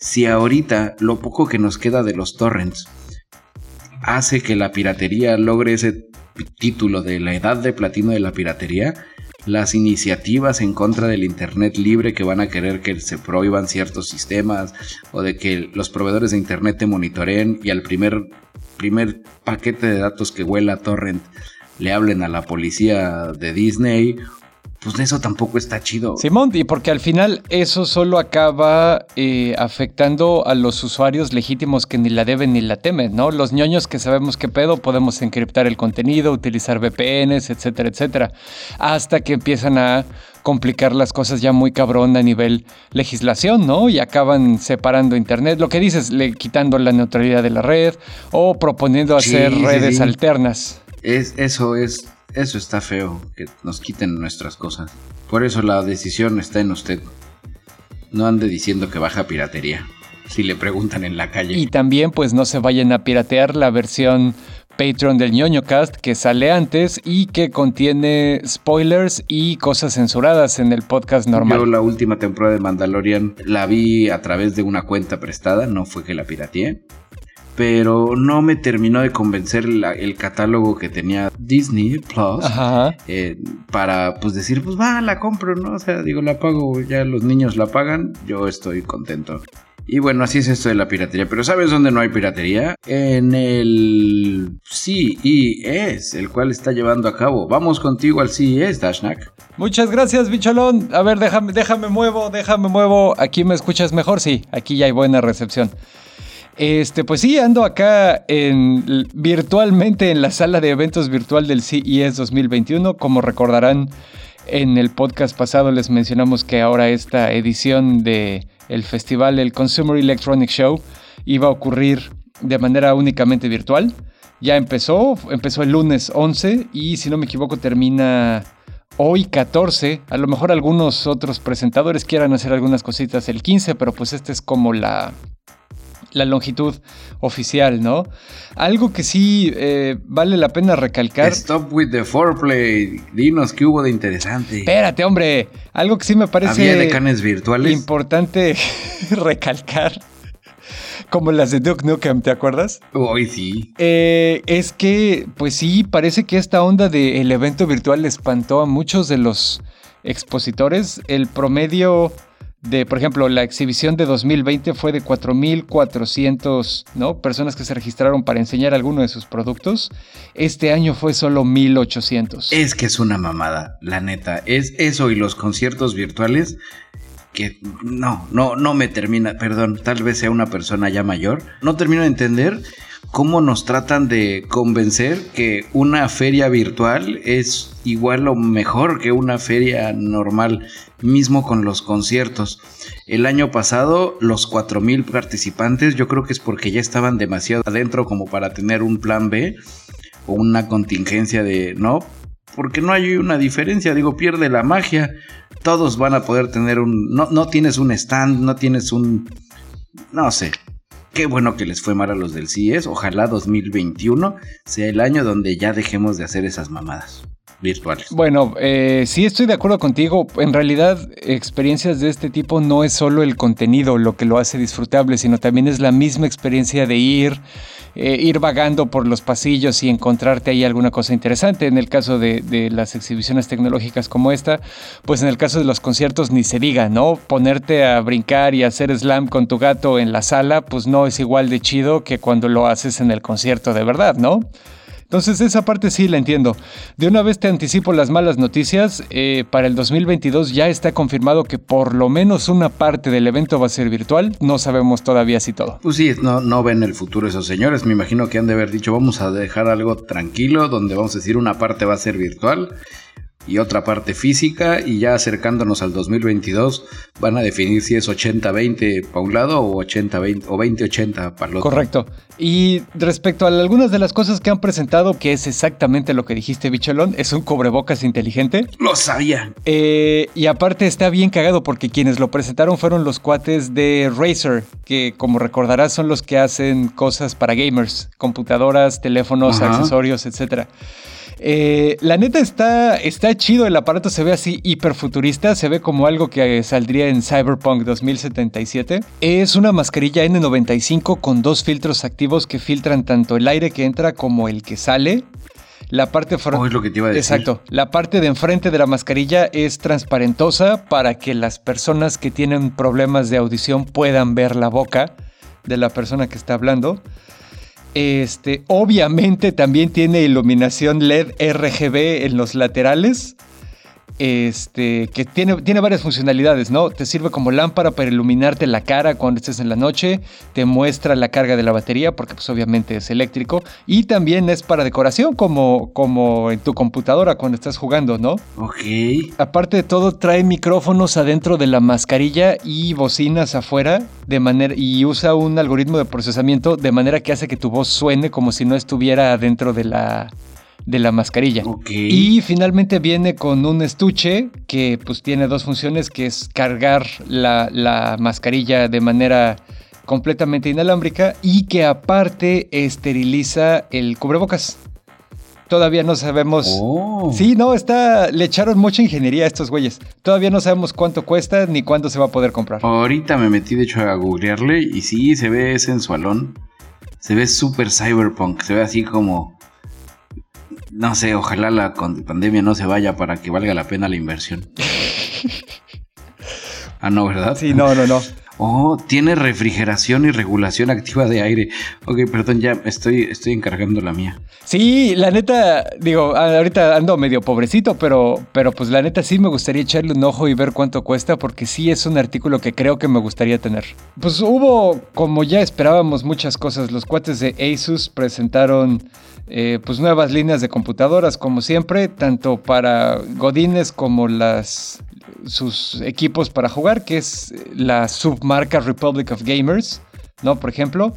Si ahorita lo poco que nos queda de los torrents hace que la piratería logre ese título de la edad de platino de la piratería, las iniciativas en contra del Internet libre que van a querer que se prohíban ciertos sistemas o de que los proveedores de Internet te monitoreen y al primer, primer paquete de datos que huela torrent le hablen a la policía de Disney pues eso tampoco está chido. Simón, y porque al final eso solo acaba eh, afectando a los usuarios legítimos que ni la deben ni la temen, ¿no? Los ñoños que sabemos qué pedo, podemos encriptar el contenido, utilizar VPNs, etcétera, etcétera. Hasta que empiezan a complicar las cosas ya muy cabrón a nivel legislación, ¿no? Y acaban separando Internet, lo que dices, le, quitando la neutralidad de la red o proponiendo hacer redes alternas. Es, eso es eso está feo, que nos quiten nuestras cosas. Por eso la decisión está en usted. No ande diciendo que baja piratería, si le preguntan en la calle. Y también pues no se vayan a piratear la versión Patreon del ñoño cast que sale antes y que contiene spoilers y cosas censuradas en el podcast normal. Yo la última temporada de Mandalorian la vi a través de una cuenta prestada, no fue que la pirateé pero no me terminó de convencer el catálogo que tenía Disney Plus eh, para pues decir, pues va, la compro, ¿no? O sea, digo, la pago, ya los niños la pagan, yo estoy contento. Y bueno, así es esto de la piratería. Pero ¿sabes dónde no hay piratería? En el CES, el cual está llevando a cabo. Vamos contigo al CES, Dashnak. Muchas gracias, bicholón. A ver, déjame, déjame muevo, déjame muevo. ¿Aquí me escuchas mejor? Sí, aquí ya hay buena recepción. Este, pues sí, ando acá en, virtualmente en la sala de eventos virtual del CES 2021. Como recordarán, en el podcast pasado les mencionamos que ahora esta edición de el festival, el Consumer Electronic Show, iba a ocurrir de manera únicamente virtual. Ya empezó, empezó el lunes 11 y si no me equivoco termina hoy 14. A lo mejor algunos otros presentadores quieran hacer algunas cositas el 15, pero pues esta es como la, la longitud oficial, ¿no? Algo que sí eh, vale la pena recalcar. Stop with the foreplay. Dinos qué hubo de interesante. Espérate, hombre. Algo que sí me parece. ¿Había decanes virtuales? Importante [laughs] recalcar. Como las de Duke Nukem, ¿te acuerdas? Hoy sí. Eh, es que, pues sí, parece que esta onda del evento virtual espantó a muchos de los expositores. El promedio de, por ejemplo, la exhibición de 2020 fue de 4.400 ¿no? personas que se registraron para enseñar alguno de sus productos. Este año fue solo 1.800. Es que es una mamada, la neta. Es eso y los conciertos virtuales que no, no, no me termina, perdón, tal vez sea una persona ya mayor. No termino de entender cómo nos tratan de convencer que una feria virtual es igual o mejor que una feria normal, mismo con los conciertos. El año pasado, los 4.000 participantes, yo creo que es porque ya estaban demasiado adentro como para tener un plan B. o una contingencia de no, porque no hay una diferencia, digo, pierde la magia. Todos van a poder tener un no no tienes un stand, no tienes un no sé. Qué bueno que les fue mal a los del CIES. Ojalá 2021 sea el año donde ya dejemos de hacer esas mamadas virtuales. Bueno, eh, sí estoy de acuerdo contigo. En realidad, experiencias de este tipo no es solo el contenido lo que lo hace disfrutable, sino también es la misma experiencia de ir, eh, ir vagando por los pasillos y encontrarte ahí alguna cosa interesante. En el caso de, de, las exhibiciones tecnológicas como esta, pues en el caso de los conciertos ni se diga, ¿no? Ponerte a brincar y hacer slam con tu gato en la sala, pues no es igual de chido que cuando lo haces en el concierto de verdad, ¿no? Entonces esa parte sí la entiendo. De una vez te anticipo las malas noticias. Eh, para el 2022 ya está confirmado que por lo menos una parte del evento va a ser virtual. No sabemos todavía si todo. Pues sí, no, no ven el futuro esos señores. Me imagino que han de haber dicho vamos a dejar algo tranquilo donde vamos a decir una parte va a ser virtual y otra parte física y ya acercándonos al 2022 van a definir si es 80-20 para un lado o 80-20 o 20-80 para el otro. Correcto. Y respecto a algunas de las cosas que han presentado, que es exactamente lo que dijiste, Bicholón, es un cubrebocas inteligente. Lo sabía. Eh, y aparte está bien cagado porque quienes lo presentaron fueron los cuates de Razer, que como recordarás son los que hacen cosas para gamers, computadoras, teléfonos, Ajá. accesorios, etcétera. Eh, la neta está, está chido, el aparato se ve así hiperfuturista, se ve como algo que saldría en Cyberpunk 2077. Es una mascarilla N95 con dos filtros activos que filtran tanto el aire que entra como el que sale. La parte oh, es lo que te iba a decir. Exacto. La parte de enfrente de la mascarilla es transparentosa para que las personas que tienen problemas de audición puedan ver la boca de la persona que está hablando. Este, obviamente también tiene iluminación LED RGB en los laterales. Este, que tiene, tiene varias funcionalidades, ¿no? Te sirve como lámpara para iluminarte la cara cuando estés en la noche, te muestra la carga de la batería, porque pues obviamente es eléctrico, y también es para decoración, como, como en tu computadora cuando estás jugando, ¿no? Ok. Aparte de todo, trae micrófonos adentro de la mascarilla y bocinas afuera, de manera, y usa un algoritmo de procesamiento de manera que hace que tu voz suene como si no estuviera adentro de la, de la mascarilla. Okay. Y finalmente viene con un estuche que pues tiene dos funciones, que es cargar la, la, mascarilla de manera completamente inalámbrica y que aparte esteriliza el cubrebocas. Todavía no sabemos. Oh. Sí, no, está. Le echaron mucha ingeniería a estos güeyes. Todavía no sabemos cuánto cuesta ni cuándo se va a poder comprar. Ahorita me metí, de hecho, a googlearle y sí, se ve sensualón. Se ve súper cyberpunk. Se ve así como no sé, ojalá la pandemia no se vaya para que valga la pena la inversión. [laughs] ah, no, ¿verdad? Sí, no, no, no. Oh, tiene refrigeración y regulación activa de aire. Ok, perdón, ya estoy, estoy encargando la mía. Sí, la neta, digo, ahorita ando medio pobrecito, pero, pero pues la neta sí me gustaría echarle un ojo y ver cuánto cuesta, porque sí es un artículo que creo que me gustaría tener. Pues hubo, como ya esperábamos, muchas cosas. Los cuates de Asus presentaron eh, pues nuevas líneas de computadoras, como siempre, tanto para Godines como las sus equipos para jugar, que es la submarca Republic of Gamers, ¿no? Por ejemplo.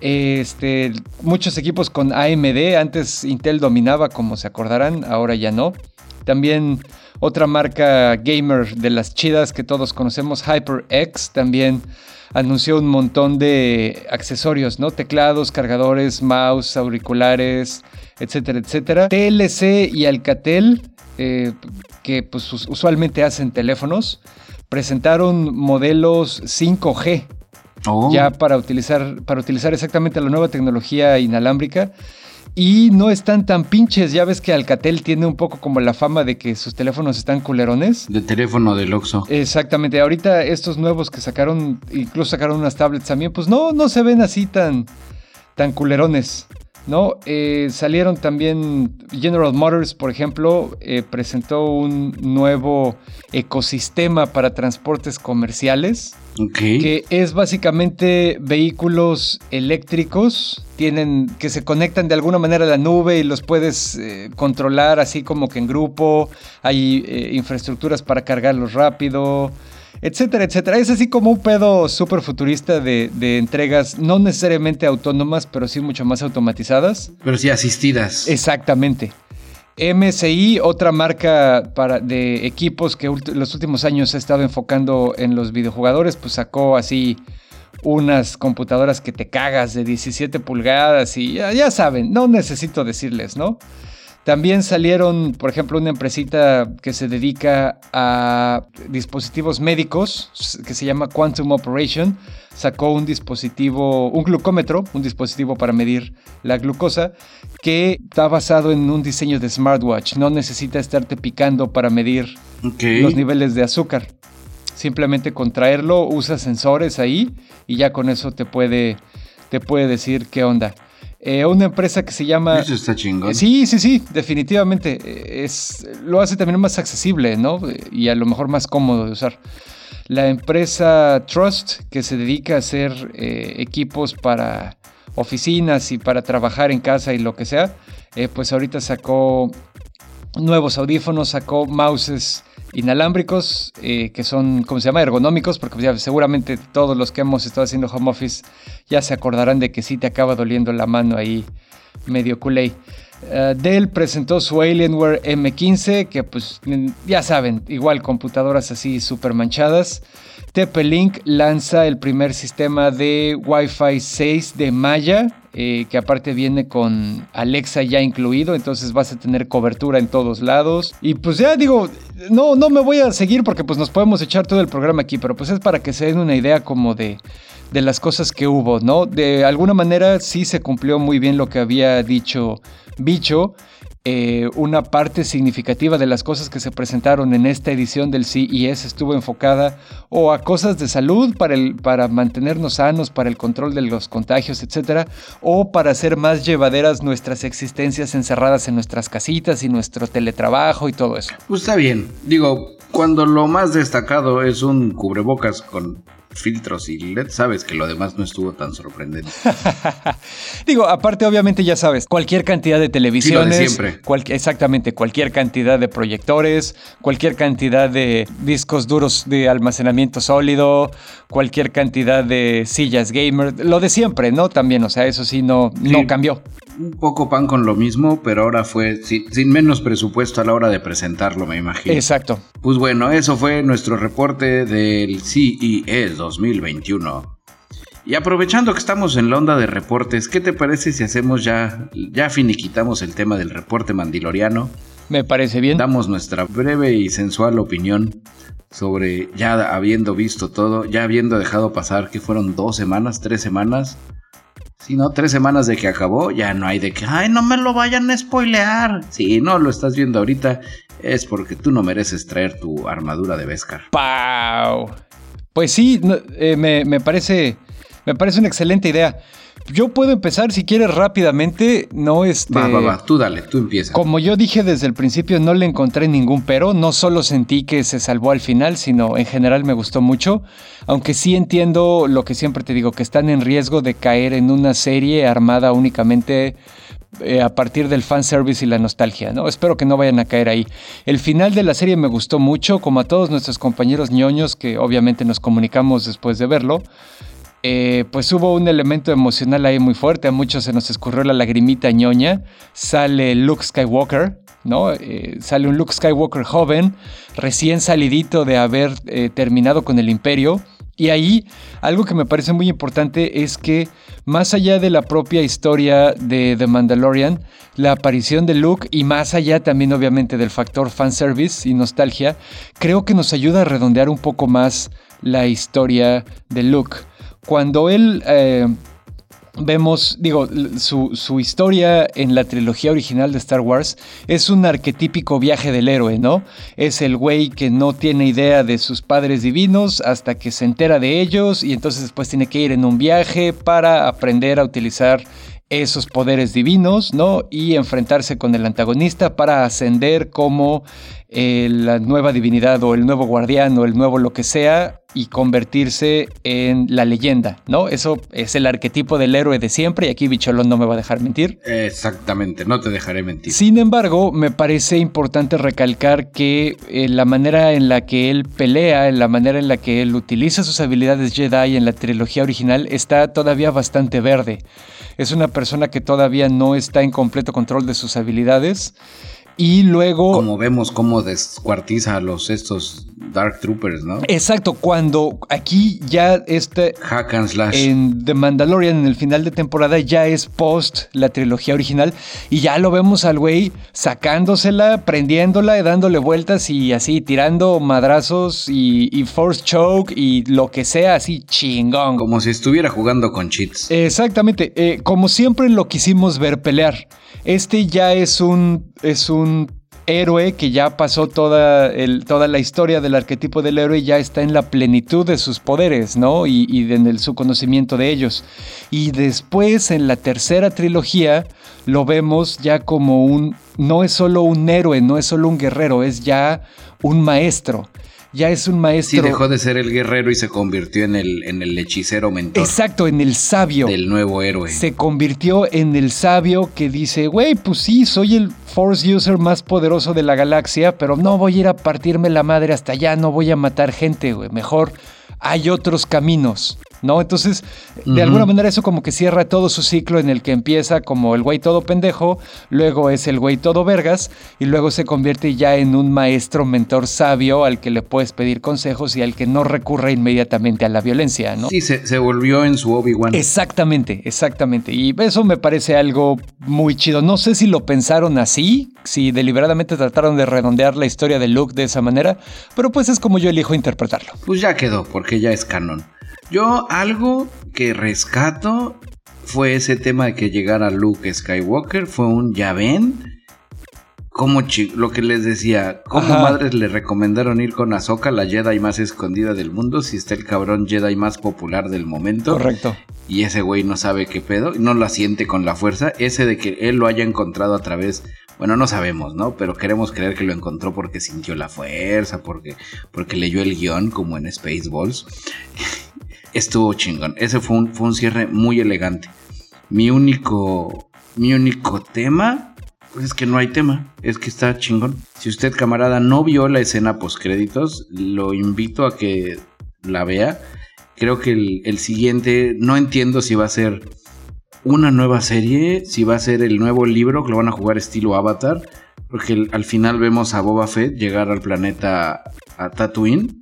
Este, muchos equipos con AMD, antes Intel dominaba, como se acordarán, ahora ya no. También otra marca gamer de las chidas que todos conocemos, HyperX, también anunció un montón de accesorios, ¿no? Teclados, cargadores, mouse, auriculares, etcétera, etcétera. TLC y Alcatel eh, que pues, usualmente hacen teléfonos, presentaron modelos 5G. Oh. Ya para utilizar, para utilizar exactamente la nueva tecnología inalámbrica. Y no están tan pinches. Ya ves que Alcatel tiene un poco como la fama de que sus teléfonos están culerones. De teléfono del Oxxo. Exactamente. Ahorita estos nuevos que sacaron, incluso sacaron unas tablets también, pues no, no se ven así tan, tan culerones. ¿no? Eh, salieron también General Motors, por ejemplo, eh, presentó un nuevo ecosistema para transportes comerciales. Okay. Que es básicamente vehículos eléctricos tienen, que se conectan de alguna manera a la nube y los puedes eh, controlar así como que en grupo. Hay eh, infraestructuras para cargarlos rápido. etcétera, etcétera. Es así como un pedo súper futurista de, de, entregas, no necesariamente autónomas, pero sí mucho más automatizadas. Pero sí asistidas. Exactamente. MSI, otra marca para, de equipos que los últimos años ha estado enfocando en los videojugadores, pues sacó así unas computadoras que te cagas de 17 pulgadas y ya, ya saben, no necesito decirles, ¿no? También salieron, por ejemplo, una empresita que se dedica a dispositivos médicos, que se llama Quantum Operation, sacó un dispositivo, un glucómetro, un dispositivo para medir la glucosa, que está basado en un diseño de smartwatch. No necesita estarte picando para medir los niveles de azúcar. Simplemente contraerlo, usa sensores ahí y ya con eso te puede, te puede decir qué onda. Eh, una empresa que se llama... Eso está chingón. sí, sí, sí, definitivamente. Eh, es, lo hace también más accesible, ¿no? Y a lo mejor más cómodo de usar. La empresa Trust, que se dedica a hacer eh, equipos para oficinas y para trabajar en casa y lo que sea, pues ahorita sacó nuevos audífonos, sacó mouses inalámbricos, eh, que son, ¿cómo se llama? Ergonómicos, porque ya, seguramente todos los que hemos estado haciendo home office ya se acordarán de que sí te acaba doliendo la mano ahí medio culé. Uh, Dell presentó su Alienware M15, que pues ya saben, igual computadoras así súper manchadas. TP-Link lanza el primer sistema de Wi-Fi 6 de Maya, eh, que aparte viene con Alexa ya incluido, entonces vas a tener cobertura en todos lados. Y pues ya digo, no, no me voy a seguir porque pues nos podemos echar todo el programa aquí, pero pues es para que se den una idea como de, de las cosas que hubo, ¿no? De alguna manera sí se cumplió muy bien lo que había dicho Bicho. Eh, una parte significativa de las cosas que se presentaron en esta edición del CES estuvo enfocada o a cosas de salud para, el, para mantenernos sanos, para el control de los contagios, etcétera, o para hacer más llevaderas nuestras existencias encerradas en nuestras casitas y nuestro teletrabajo y todo eso. Pues está bien. Digo, cuando lo más destacado es un cubrebocas con filtros y LED, sabes que lo demás no estuvo tan sorprendente. [laughs] Digo, aparte obviamente ya sabes, cualquier cantidad de televisiones, siempre. exactamente, cualquier cantidad de proyectores, cualquier cantidad de discos duros de almacenamiento sólido, cualquier cantidad de sillas gamer, lo de siempre, ¿no? También, o sea, eso sí no, no cambió. Un poco pan con lo mismo, pero ahora fue sin menos presupuesto a la hora de presentarlo, me imagino. Exacto. Pues bueno, eso fue nuestro reporte del CES 2021. Y aprovechando que estamos en la onda de reportes, ¿qué te parece si hacemos ya, ya finiquitamos el tema del reporte mandiloriano? Me parece bien. Damos nuestra breve y sensual opinión sobre ya habiendo visto todo, ya habiendo dejado pasar que fueron dos semanas, tres semanas. Si no, tres semanas de que acabó, ya no hay de que, ay, no me lo vayan a spoilear. Si no lo estás viendo ahorita, es porque tú no mereces traer tu armadura de Beskar. ¡Pau! Pues sí, eh, me, parece, me parece una excelente idea. Yo puedo empezar si quieres rápidamente, no este... Va, va, va, tú dale, tú empieza. Como yo dije desde el principio, no le encontré ningún pero, no solo sentí que se salvó al final, sino en general me gustó mucho, aunque sí entiendo lo que siempre te digo, que están en riesgo de caer en una serie armada únicamente eh, a partir del fanservice y la nostalgia, ¿no? Espero que no vayan a caer ahí. El final de la serie me gustó mucho, como a todos nuestros compañeros ñoños que obviamente nos comunicamos después de verlo. Eh, pues hubo un elemento emocional ahí muy fuerte, a muchos se nos escurrió la lagrimita ñoña. Sale Luke Skywalker, ¿no? Eh, sale un Luke Skywalker joven, recién salidito de haber terminado con el imperio y ahí algo que me parece muy importante es que más allá de la propia historia de The Mandalorian, la aparición de Luke y más allá también obviamente del factor fanservice y nostalgia, creo que nos ayuda a redondear un poco más la historia de Luke. Cuando él eh, vemos, digo, su, historia en la trilogía original de Star Wars es un arquetípico viaje del héroe, ¿no? Es el güey que no tiene idea de sus padres divinos hasta que se entera de ellos y entonces después tiene que ir en un viaje para aprender a utilizar esos poderes divinos, ¿no? Y enfrentarse con el antagonista para ascender como eh, la nueva divinidad o el nuevo guardián o el nuevo lo que sea y convertirse en la leyenda, ¿no? Eso es el arquetipo del héroe de siempre y aquí Bicholón no me va a dejar mentir. Exactamente, no te dejaré mentir. Sin embargo, me parece importante recalcar que eh, la manera en la que él pelea, en la manera en la que él utiliza sus habilidades Jedi en la trilogía original está todavía bastante verde. Es una persona que todavía no está en completo control de sus habilidades y luego. Como vemos cómo descuartiza a los estos Dark Troopers, ¿no? Exacto, cuando aquí ya este. Hack and slash. En The Mandalorian, en el final de temporada, ya es post la trilogía original. Y ya lo vemos al güey sacándosela, prendiéndola, dándole vueltas y así, tirando madrazos y, y force choke y lo que sea, así chingón. Como si estuviera jugando con cheats. Exactamente, eh, como siempre lo quisimos ver pelear. Este ya es un, es un héroe que ya pasó toda, toda, la historia del arquetipo del héroe y ya está en la plenitud de sus poderes, ¿no? Y, en su conocimiento de ellos. Y después, en la tercera trilogía, lo vemos ya como un, no es solo un héroe, no es solo un guerrero, es ya un maestro ya es un maestro. Sí, dejó de ser el guerrero y se convirtió en el, en el hechicero mentor. Exacto, en el sabio. Del nuevo héroe. Se convirtió en el sabio que dice, güey, pues sí, soy el Force User más poderoso de la galaxia, pero no voy a ir a partirme la madre hasta allá, no voy a matar gente, güey. Mejor hay otros caminos. ¿No? Entonces, de alguna manera eso como que cierra todo su ciclo en el que empieza como el güey todo pendejo, luego es el güey todo vergas y luego se convierte ya en un maestro mentor sabio al que le puedes pedir consejos y al que no recurre inmediatamente a la violencia, ¿no? Sí, se, se volvió en su Obi-Wan. Exactamente, exactamente. Y eso me parece algo muy chido. No sé si lo pensaron así, si deliberadamente trataron de redondear la historia de Luke de esa manera, pero pues es como yo elijo interpretarlo. Pues ya quedó, porque ya es canon. Yo algo que rescato fue ese tema de que llegara Luke Skywalker, fue un ya ven. Como lo que les decía, como madres le recomendaron ir con Ahsoka, la Jedi más escondida del mundo, si está el cabrón Jedi más popular del momento. Correcto. Y ese güey no sabe qué pedo, no la siente con la fuerza. Ese de que él lo haya encontrado a través bueno, no sabemos, ¿no? Pero queremos creer que lo encontró porque sintió la fuerza, porque, porque leyó el guion como en Spaceballs estuvo chingón. Ese fue un, fue un cierre muy elegante. Mi único, mi único tema, pues es que no hay tema, es que está chingón. Si usted, camarada, no vio la escena post créditos, lo invito a que la vea. Creo que el, el siguiente, no entiendo si va a ser una nueva serie, si va a ser el nuevo libro que lo van a jugar estilo Avatar, porque al final vemos a Boba Fett llegar al planeta a Tatooine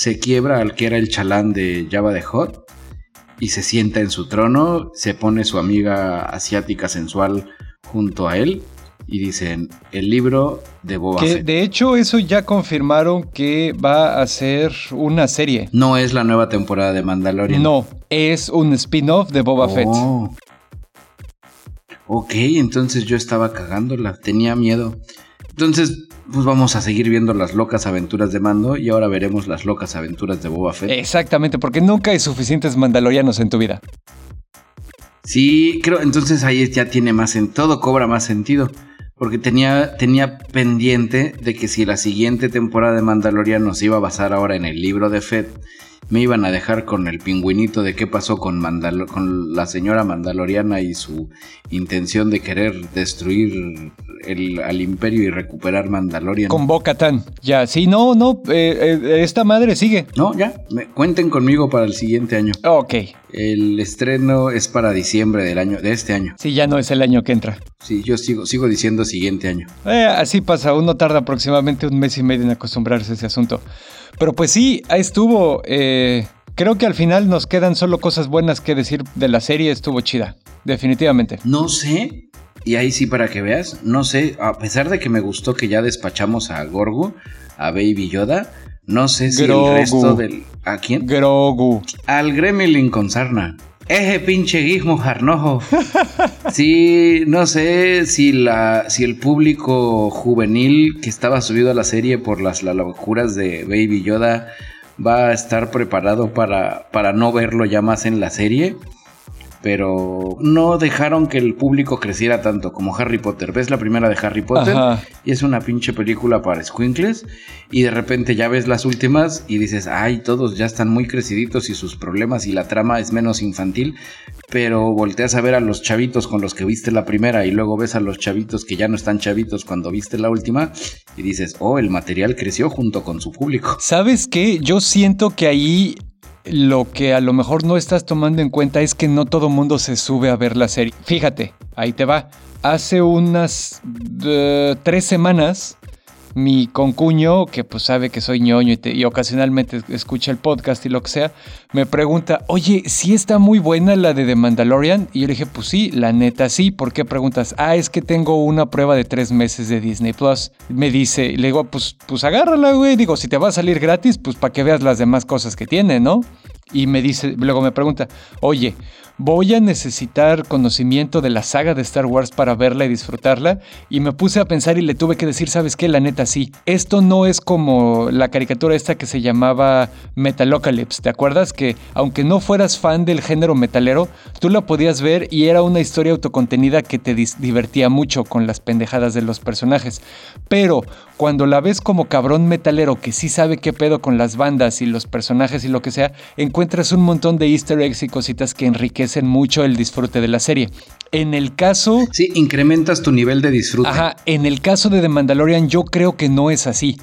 se quiebra al que era el chalán de Java de Hot y se sienta en su trono, se pone su amiga asiática sensual junto a él y dicen el libro de Boba que, De hecho, eso ya confirmaron que va a ser una serie. No es la nueva temporada de Mandalorian. No, es un spin-off de Boba Fett. Oh. Ok, entonces yo estaba cagándola, tenía miedo. Entonces, pues vamos a seguir viendo las locas aventuras de Mando y ahora veremos las locas aventuras de Boba Fett. Exactamente, porque nunca hay suficientes mandalorianos en tu vida. Sí, creo, entonces ahí ya tiene más en todo cobra más sentido. Porque tenía, tenía pendiente de que si la siguiente temporada de Mandalorian se iba a basar ahora en el libro de Fett, me iban a dejar con el pingüinito de qué pasó con, con la señora Mandaloriana y su intención de querer destruir el, al imperio y recuperar Mandalorian. Con Bo-Katan. Ya, sí, no, no, eh, eh, esta madre sigue. No, ya, me, cuenten conmigo para el siguiente año. Ok. El estreno es para diciembre del año, de este año. Sí, ya no es el año que entra. Sí, yo sigo, sigo diciendo siguiente año. Eh, así pasa, uno tarda aproximadamente un mes y medio en acostumbrarse a ese asunto. Pero pues sí, ahí estuvo. Eh, creo que al final nos quedan solo cosas buenas que decir de la serie. Estuvo chida, definitivamente. No sé, y ahí sí para que veas, no sé, a pesar de que me gustó que ya despachamos a Gorgo, a Baby Yoda, no sé si el resto del... ¿A quién? Grogu. Al Gremlin con sarna. Ese pinche guismo jarnojo. [laughs] sí, no sé si la si el público juvenil que estaba subido a la serie por las, locuras de Baby Yoda va a estar preparado para, para no verlo ya más en la serie. Pero no dejaron que el público creciera tanto como Harry Potter. Ves la primera de Harry Potter y es una pinche película para squinkles y de repente ya ves las últimas y dices, ay, todos ya están muy creciditos y sus problemas y la trama es menos infantil, pero volteas a ver a los chavitos con los que viste la primera y luego ves a los chavitos que ya no están chavitos cuando viste la última y dices, oh, el material creció junto con su público. ¿Sabes qué? Yo siento que ahí lo que a lo mejor no estás tomando en cuenta es que no todo mundo se sube a ver la serie. Fíjate, ahí te va. Hace unas eh, tres semanas mi concuño, que pues sabe que soy ñoño y, ocasionalmente escucha el podcast y lo que sea, me pregunta, oye, ¿sí está muy buena la de The Mandalorian? Y yo le dije, pues sí, la neta sí. ¿Por qué preguntas? Ah, es que tengo una prueba de tres meses de Disney Plus. Me dice, le digo, pues, pues agárrala, güey. Digo, si te va a salir gratis, pues para que veas las demás cosas que tiene, ¿no? Y me dice, luego me pregunta, oye, voy a necesitar conocimiento de la saga de Star Wars para verla y disfrutarla. Y me puse a pensar y le tuve que decir, ¿sabes qué? La neta sí. Esto no es como la caricatura esta que se llamaba Metalocalypse. ¿Te acuerdas? Que aunque no fueras fan del género metalero, tú la podías ver y era una historia autocontenida que te divertía mucho con las pendejadas de los personajes. Pero cuando la ves como cabrón metalero que sí sabe qué pedo con las bandas y los personajes y lo que sea, encuentras un montón de easter eggs y cositas que enriquecen mucho el disfrute de la serie. En el caso... Sí, incrementas tu nivel de disfrute. Ajá, en el caso de The Mandalorian yo creo que no es así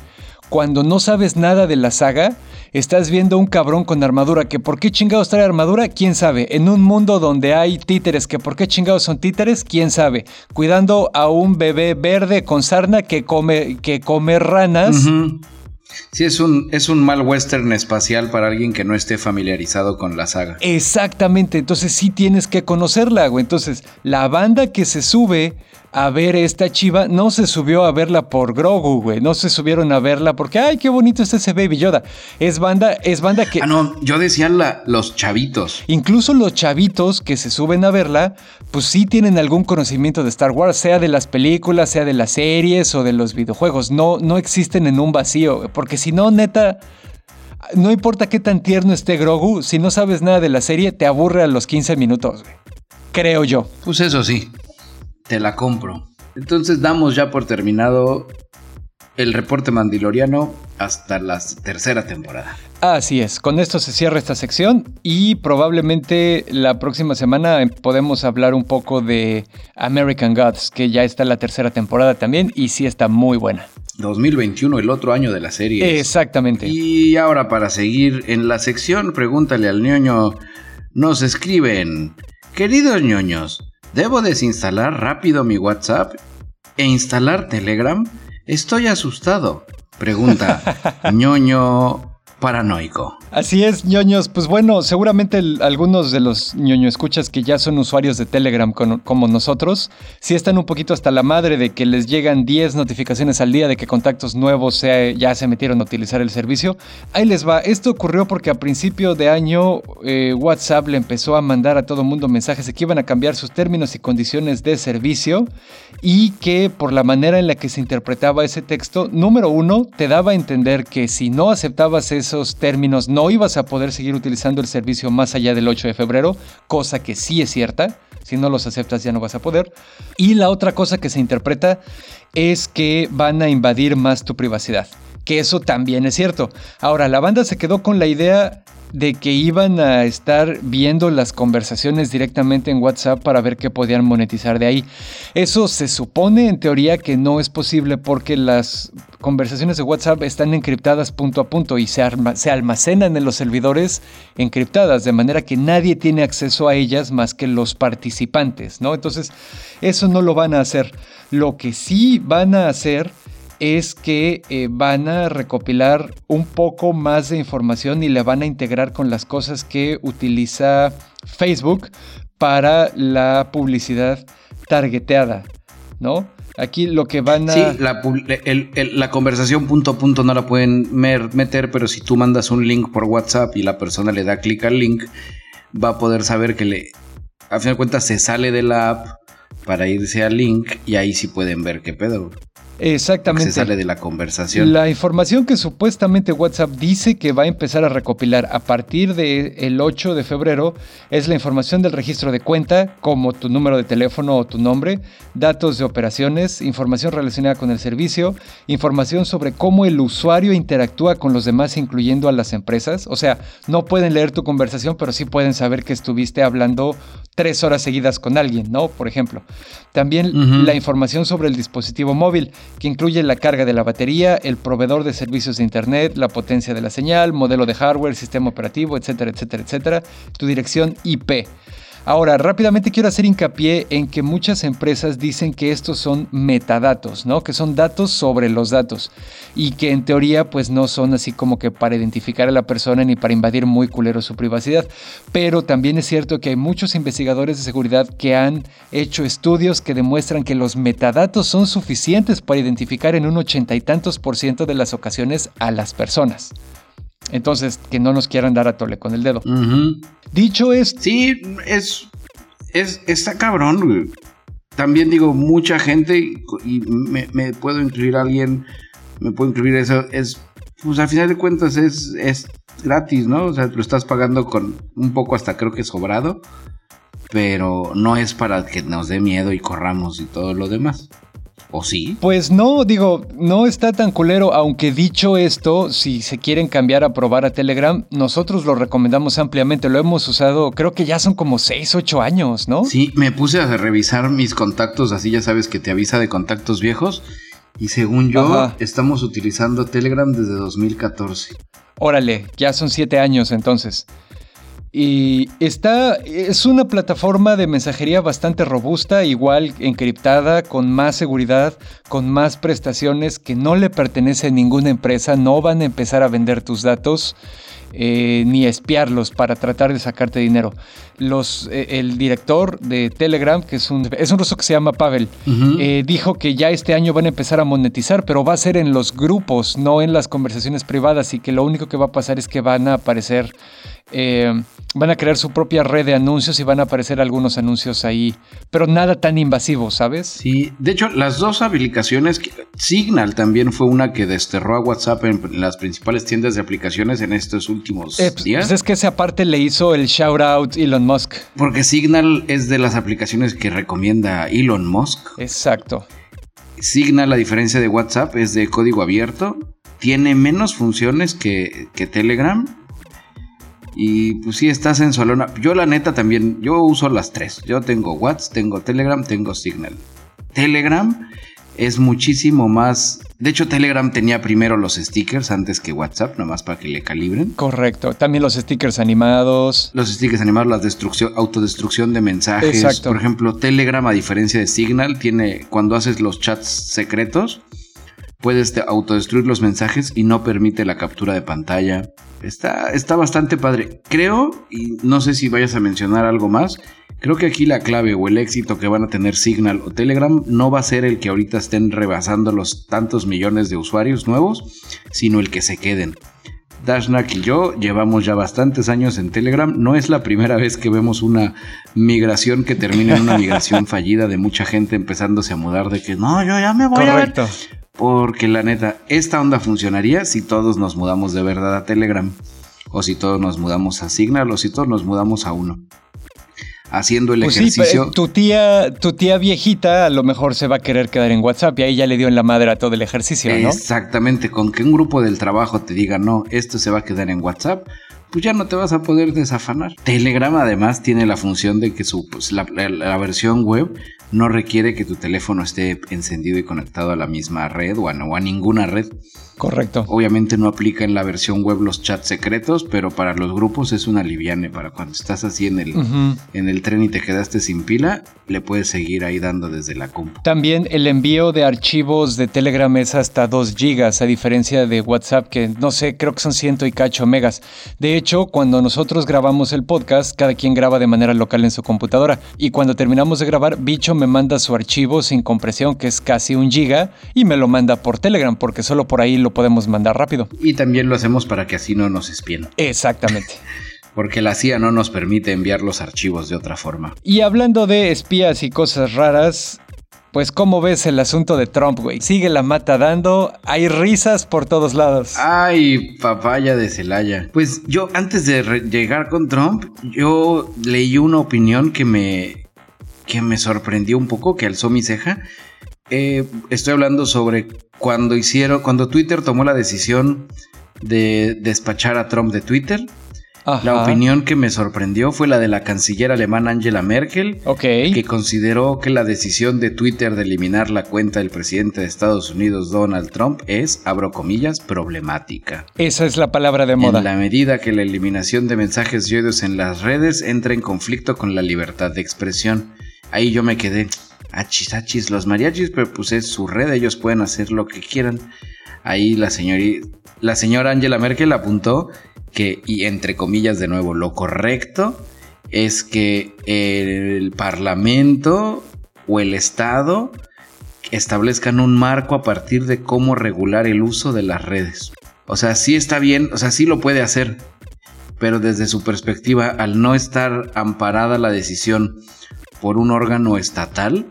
cuando no sabes nada de la saga, estás viendo un cabrón con armadura que por qué chingados trae armadura, quién sabe. En un mundo donde hay títeres que por qué chingados son títeres, quién sabe. Cuidando a un bebé verde con sarna que come, que come ranas. Sí, es un, es un mal western espacial para alguien que no esté familiarizado con la saga. Exactamente, entonces sí tienes que conocerla, güey. Entonces, la banda que se sube a ver esta chiva, no se subió a verla por Grogu, güey. No se subieron a verla porque, ay, qué bonito está ese Baby Yoda. Es banda, es banda que. Ah, no, yo decía la, los chavitos. Incluso los chavitos que se suben a verla, pues sí tienen algún conocimiento de Star Wars, sea de las películas, sea de las series o de los videojuegos. No, no existen en un vacío, porque si no, neta. No importa qué tan tierno esté Grogu, si no sabes nada de la serie, te aburre a los 15 minutos, güey. Creo yo. Pues eso sí te la compro. Entonces damos ya por terminado el reporte mandiloriano hasta la tercera temporada. Así es, con esto se cierra esta sección y probablemente la próxima semana podemos hablar un poco de American Gods, que ya está la tercera temporada también y sí está muy buena. 2021, el otro año de la serie. Exactamente. Y ahora para seguir en la sección, pregúntale al ñoño, nos escriben, queridos ñoños, ¿Debo desinstalar rápido mi WhatsApp e instalar Telegram? Estoy asustado. Pregunta, [laughs] ñoño paranoico. Así es, ñoños. Pues bueno, seguramente algunos de los ñoño escuchas que ya son usuarios de Telegram como nosotros, sí están un poquito hasta la madre de que les llegan 10 notificaciones al día de que contactos nuevos ya se metieron a utilizar el servicio. Ahí les va. Esto ocurrió porque a principio de año eh, WhatsApp le empezó a mandar a todo mundo mensajes de que iban a cambiar sus términos y condiciones de servicio y que por la manera en la que se interpretaba ese texto, número uno, te daba a entender que si no aceptabas esos términos no ibas a poder seguir utilizando el servicio más allá del 8 de febrero, cosa que sí es cierta. Si no los aceptas ya no vas a poder. Y la otra cosa que se interpreta es que van a invadir más tu privacidad. Que eso también es cierto. Ahora, la banda se quedó con la idea de que iban a estar viendo las conversaciones directamente en WhatsApp para ver qué podían monetizar de ahí. Eso se supone en teoría que no es posible porque las conversaciones de WhatsApp están encriptadas punto a punto y se, almacenan en los servidores encriptadas, de manera que nadie tiene acceso a ellas más que los participantes, ¿no? Entonces, eso no lo van a hacer. Lo que sí van a hacer es que eh, van a recopilar un poco más de información y la van a integrar con las cosas que utiliza Facebook para la publicidad targeteada, ¿no? Aquí lo que van a... Sí, la, conversación punto a punto no la pueden meter, pero si tú mandas un link por WhatsApp y la persona le da clic al link, va a poder saber que le... A fin de cuentas se sale de la app para irse al link y ahí sí pueden ver qué pedo. Exactamente. Se sale de la conversación. La información que supuestamente WhatsApp dice que va a empezar a recopilar a partir del el 8 de febrero es la información del registro de cuenta, como tu número de teléfono o tu nombre, datos de operaciones, información relacionada con el servicio, información sobre cómo el usuario interactúa con los demás, incluyendo a las empresas. O sea, no pueden leer tu conversación, pero sí pueden saber que estuviste hablando tres horas seguidas con alguien, ¿no? Por ejemplo. También la información sobre el dispositivo móvil, que incluye la carga de la batería, el proveedor de servicios de Internet, la potencia de la señal, modelo de hardware, sistema operativo, etcétera, etcétera, etcétera, tu dirección IP. Ahora, rápidamente quiero hacer hincapié en que muchas empresas dicen que estos son metadatos, ¿no? Que son datos sobre los datos y que en teoría pues no son así como que para identificar a la persona ni para invadir muy culero su privacidad. Pero también es cierto que hay muchos investigadores de seguridad que han hecho estudios que demuestran que los metadatos son suficientes para identificar en un ochenta y tantos por ciento de las ocasiones a las personas. Entonces, que no nos quieran dar a tole con el dedo. Dicho esto. Sí, es, es. Está cabrón, También digo, mucha gente, y me, puedo incluir a alguien, me puedo incluir eso, es. Pues al final de cuentas es, es gratis, ¿no? O sea, lo estás pagando con un poco hasta creo que sobrado, pero no es para que nos dé miedo y corramos y todo lo demás. ¿O sí? Pues no, digo, no está tan culero, aunque dicho esto, si se quieren cambiar a probar a Telegram, nosotros lo recomendamos ampliamente, lo hemos usado, creo que ya son como 6, 8 años, ¿no? Sí, me puse a revisar mis contactos, así ya sabes que te avisa de contactos viejos, y según yo, estamos utilizando Telegram desde 2014. Órale, ya son 7 años entonces. Y está, es una plataforma de mensajería bastante robusta, igual encriptada, con más seguridad, con más prestaciones, que no le pertenece a ninguna empresa, no van a empezar a vender tus datos. Eh, ni espiarlos para tratar de sacarte dinero. Los, eh, el director de Telegram, que es un, es un ruso que se llama Pavel, eh, dijo que ya este año van a empezar a monetizar, pero va a ser en los grupos, no en las conversaciones privadas, y que lo único que va a pasar es que van a aparecer eh, van a crear su propia red de anuncios y van a aparecer algunos anuncios ahí, pero nada tan invasivo, ¿sabes? Sí, de hecho, las dos aplicaciones, Signal también fue una que desterró a WhatsApp en las principales tiendas de aplicaciones en estos últimos eh, pues, días. Pues es que esa parte le hizo el shout out Elon Musk. Porque Signal es de las aplicaciones que recomienda Elon Musk. Exacto. Signal, a diferencia de WhatsApp, es de código abierto, tiene menos funciones que, que Telegram y pues sí, estás en Solona. Yo la neta también, yo uso las tres. Yo tengo WhatsApp, tengo Telegram, tengo Signal. Telegram es muchísimo más... De hecho, Telegram tenía primero los stickers antes que WhatsApp, nomás para que le calibren. Correcto. También los stickers animados. Los stickers animados, la destrucción, autodestrucción de mensajes. Exacto. Por ejemplo, Telegram, a diferencia de Signal, tiene cuando haces los chats secretos, puedes autodestruir los mensajes y no permite la captura de pantalla. Está, está bastante padre. Creo, y no sé si vayas a mencionar algo más, creo que aquí la clave o el éxito que van a tener Signal o Telegram no va a ser el que ahorita estén rebasando los tantos millones de usuarios nuevos, sino el que se queden. Dashnak y yo llevamos ya bastantes años en Telegram. No es la primera vez que vemos una migración que termina en una migración [laughs] fallida de mucha gente empezándose a mudar de que no, yo ya me voy Correcto. a porque la neta, esta onda funcionaría si todos nos mudamos de verdad a Telegram. O si todos nos mudamos a Signal. O si todos nos mudamos a uno. Haciendo el pues ejercicio. Sí, tu tía, tu tía viejita a lo mejor se va a querer quedar en WhatsApp y ahí ya le dio en la madre a todo el ejercicio, ¿no? Exactamente, con que un grupo del trabajo te diga no, esto se va a quedar en WhatsApp, pues ya no te vas a poder desafanar. Telegram además tiene la función de que su, pues, la, versión web no requiere que tu teléfono esté encendido y conectado a la misma red o a, a ninguna red. Correcto. Obviamente no aplica en la versión web los chats secretos, pero para los grupos es una liviane. Para cuando estás así en el, en el tren y te quedaste sin pila, le puedes seguir ahí dando desde la compu. También el envío de archivos de Telegram es hasta 2 gigas, a diferencia de WhatsApp, que no sé, creo que son ciento y cacho megas. De hecho, cuando nosotros grabamos el podcast, cada quien graba de manera local en su computadora. Y cuando terminamos de grabar, Bicho me manda su archivo sin compresión, que es casi un giga, y me lo manda por Telegram, porque solo por ahí lo podemos mandar rápido. Y también lo hacemos para que así no nos espien. Exactamente. [laughs] Porque la CIA no nos permite enviar los archivos de otra forma. Y hablando de espías y cosas raras, Pues cómo ves el asunto de Trump, güey. Sigue la mata dando, hay risas por todos lados. Ay, papaya de Celaya. Pues yo antes de llegar con Trump, yo leí una opinión que me que me sorprendió un poco, que alzó mi ceja. Eh, estoy hablando sobre cuando hicieron, cuando Twitter tomó la decisión de despachar a Trump de Twitter. La opinión que me sorprendió fue la de la canciller alemana Angela Merkel, que consideró que la decisión de Twitter de eliminar la cuenta del presidente de Estados Unidos Donald Trump es, abro comillas, problemática. Esa es la palabra de moda. En la medida que la eliminación de mensajes y odios en las redes entra en conflicto con la libertad de expresión. Ahí yo me quedé, achis, los mariachis, pero pues es su red, ellos pueden hacer lo que quieran. Ahí la, la señora Angela Merkel apuntó que, y entre comillas de nuevo, lo correcto es que el Parlamento o el Estado establezcan un marco a partir de cómo regular el uso de las redes. O sea, sí está bien, o sea, sí lo puede hacer, pero desde su perspectiva, al no estar amparada la decisión por un órgano estatal,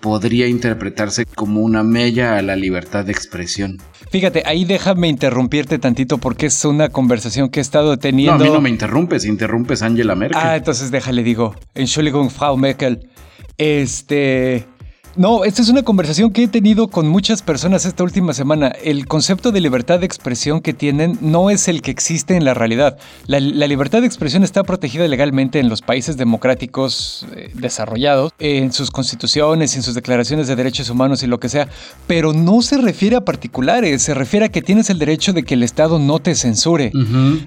podría interpretarse como una mella a la libertad de expresión. Fíjate, ahí déjame interrumpirte tantito porque es una conversación que he estado teniendo. No, a mí no me interrumpes, interrumpes Angela Merkel. Ah, entonces déjale, digo. Entschuldigung, Frau Merkel. Este. No, esta es una conversación que he tenido con muchas personas esta última semana. El concepto de libertad de expresión que tienen no es el que existe en la realidad. La, libertad de expresión está protegida legalmente en los países democráticos eh, desarrollados, en sus constituciones, en sus declaraciones de derechos humanos y lo que sea, pero no se refiere a particulares, se refiere a que tienes el derecho de que el Estado no te censure,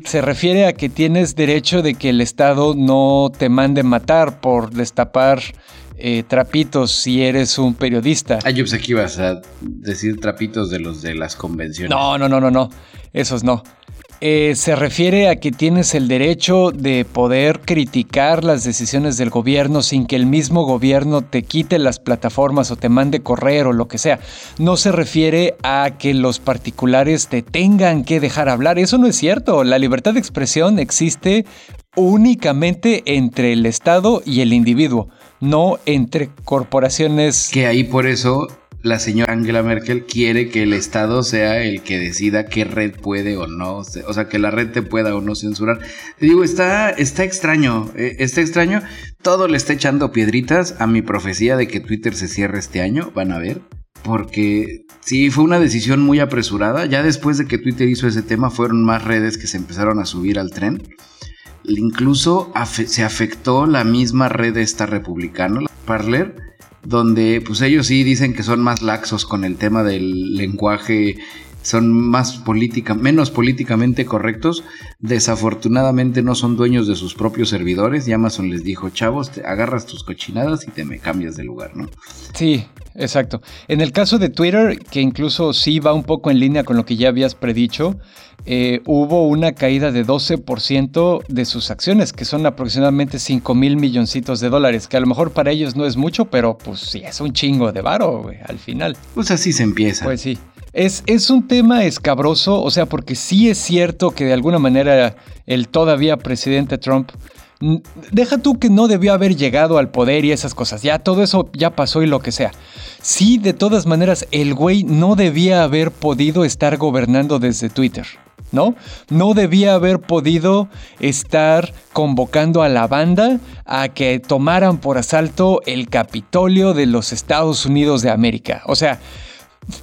se refiere a que tienes derecho de que el Estado no te mande matar por destapar eh, trapitos si eres un periodista. Ah, yo pensé que ibas a decir trapitos de los de las convenciones. No, no, no, no, no. Esos no. Eh, se refiere a que tienes el derecho de poder criticar las decisiones del gobierno sin que el mismo gobierno te quite las plataformas o te mande correr o lo que sea. No se refiere a que los particulares te tengan que dejar hablar. Eso no es cierto. La libertad de expresión existe únicamente entre el Estado y el individuo no entre corporaciones. Que ahí por eso la señora Angela Merkel quiere que el Estado sea el que decida qué red puede o no, o sea, que la red te pueda o no censurar. Te digo, está, está extraño, eh, está extraño. Todo le está echando piedritas a mi profecía de que Twitter se cierre este año, van a ver. Porque sí, fue una decisión muy apresurada. Ya después de que Twitter hizo ese tema, fueron más redes que se empezaron a subir al tren. Incluso se afectó la misma red esta republicana, Parler, donde pues ellos sí dicen que son más laxos con el tema del lenguaje, son más política, menos políticamente correctos. Desafortunadamente no son dueños de sus propios servidores y Amazon les dijo, chavos, te agarras tus cochinadas y te me cambias de lugar, ¿no? Sí, exacto. En el caso de Twitter, que incluso sí va un poco en línea con lo que ya habías predicho, eh, hubo una caída de 12% de sus acciones, que son aproximadamente 5 mil milloncitos de dólares, que a lo mejor para ellos no es mucho, pero pues sí, es un chingo de varo, güey, al final. Pues así se empieza. Pues sí. Es, es, un tema escabroso, o sea, porque sí es cierto que de alguna manera el todavía presidente Trump, deja tú que no debió haber llegado al poder y esas cosas, ya todo eso ya pasó y lo que sea. Sí, de todas maneras, el güey no debía haber podido estar gobernando desde Twitter. ¿no? No debía haber podido estar convocando a la banda a que tomaran por asalto el Capitolio de los Estados Unidos de América. O sea,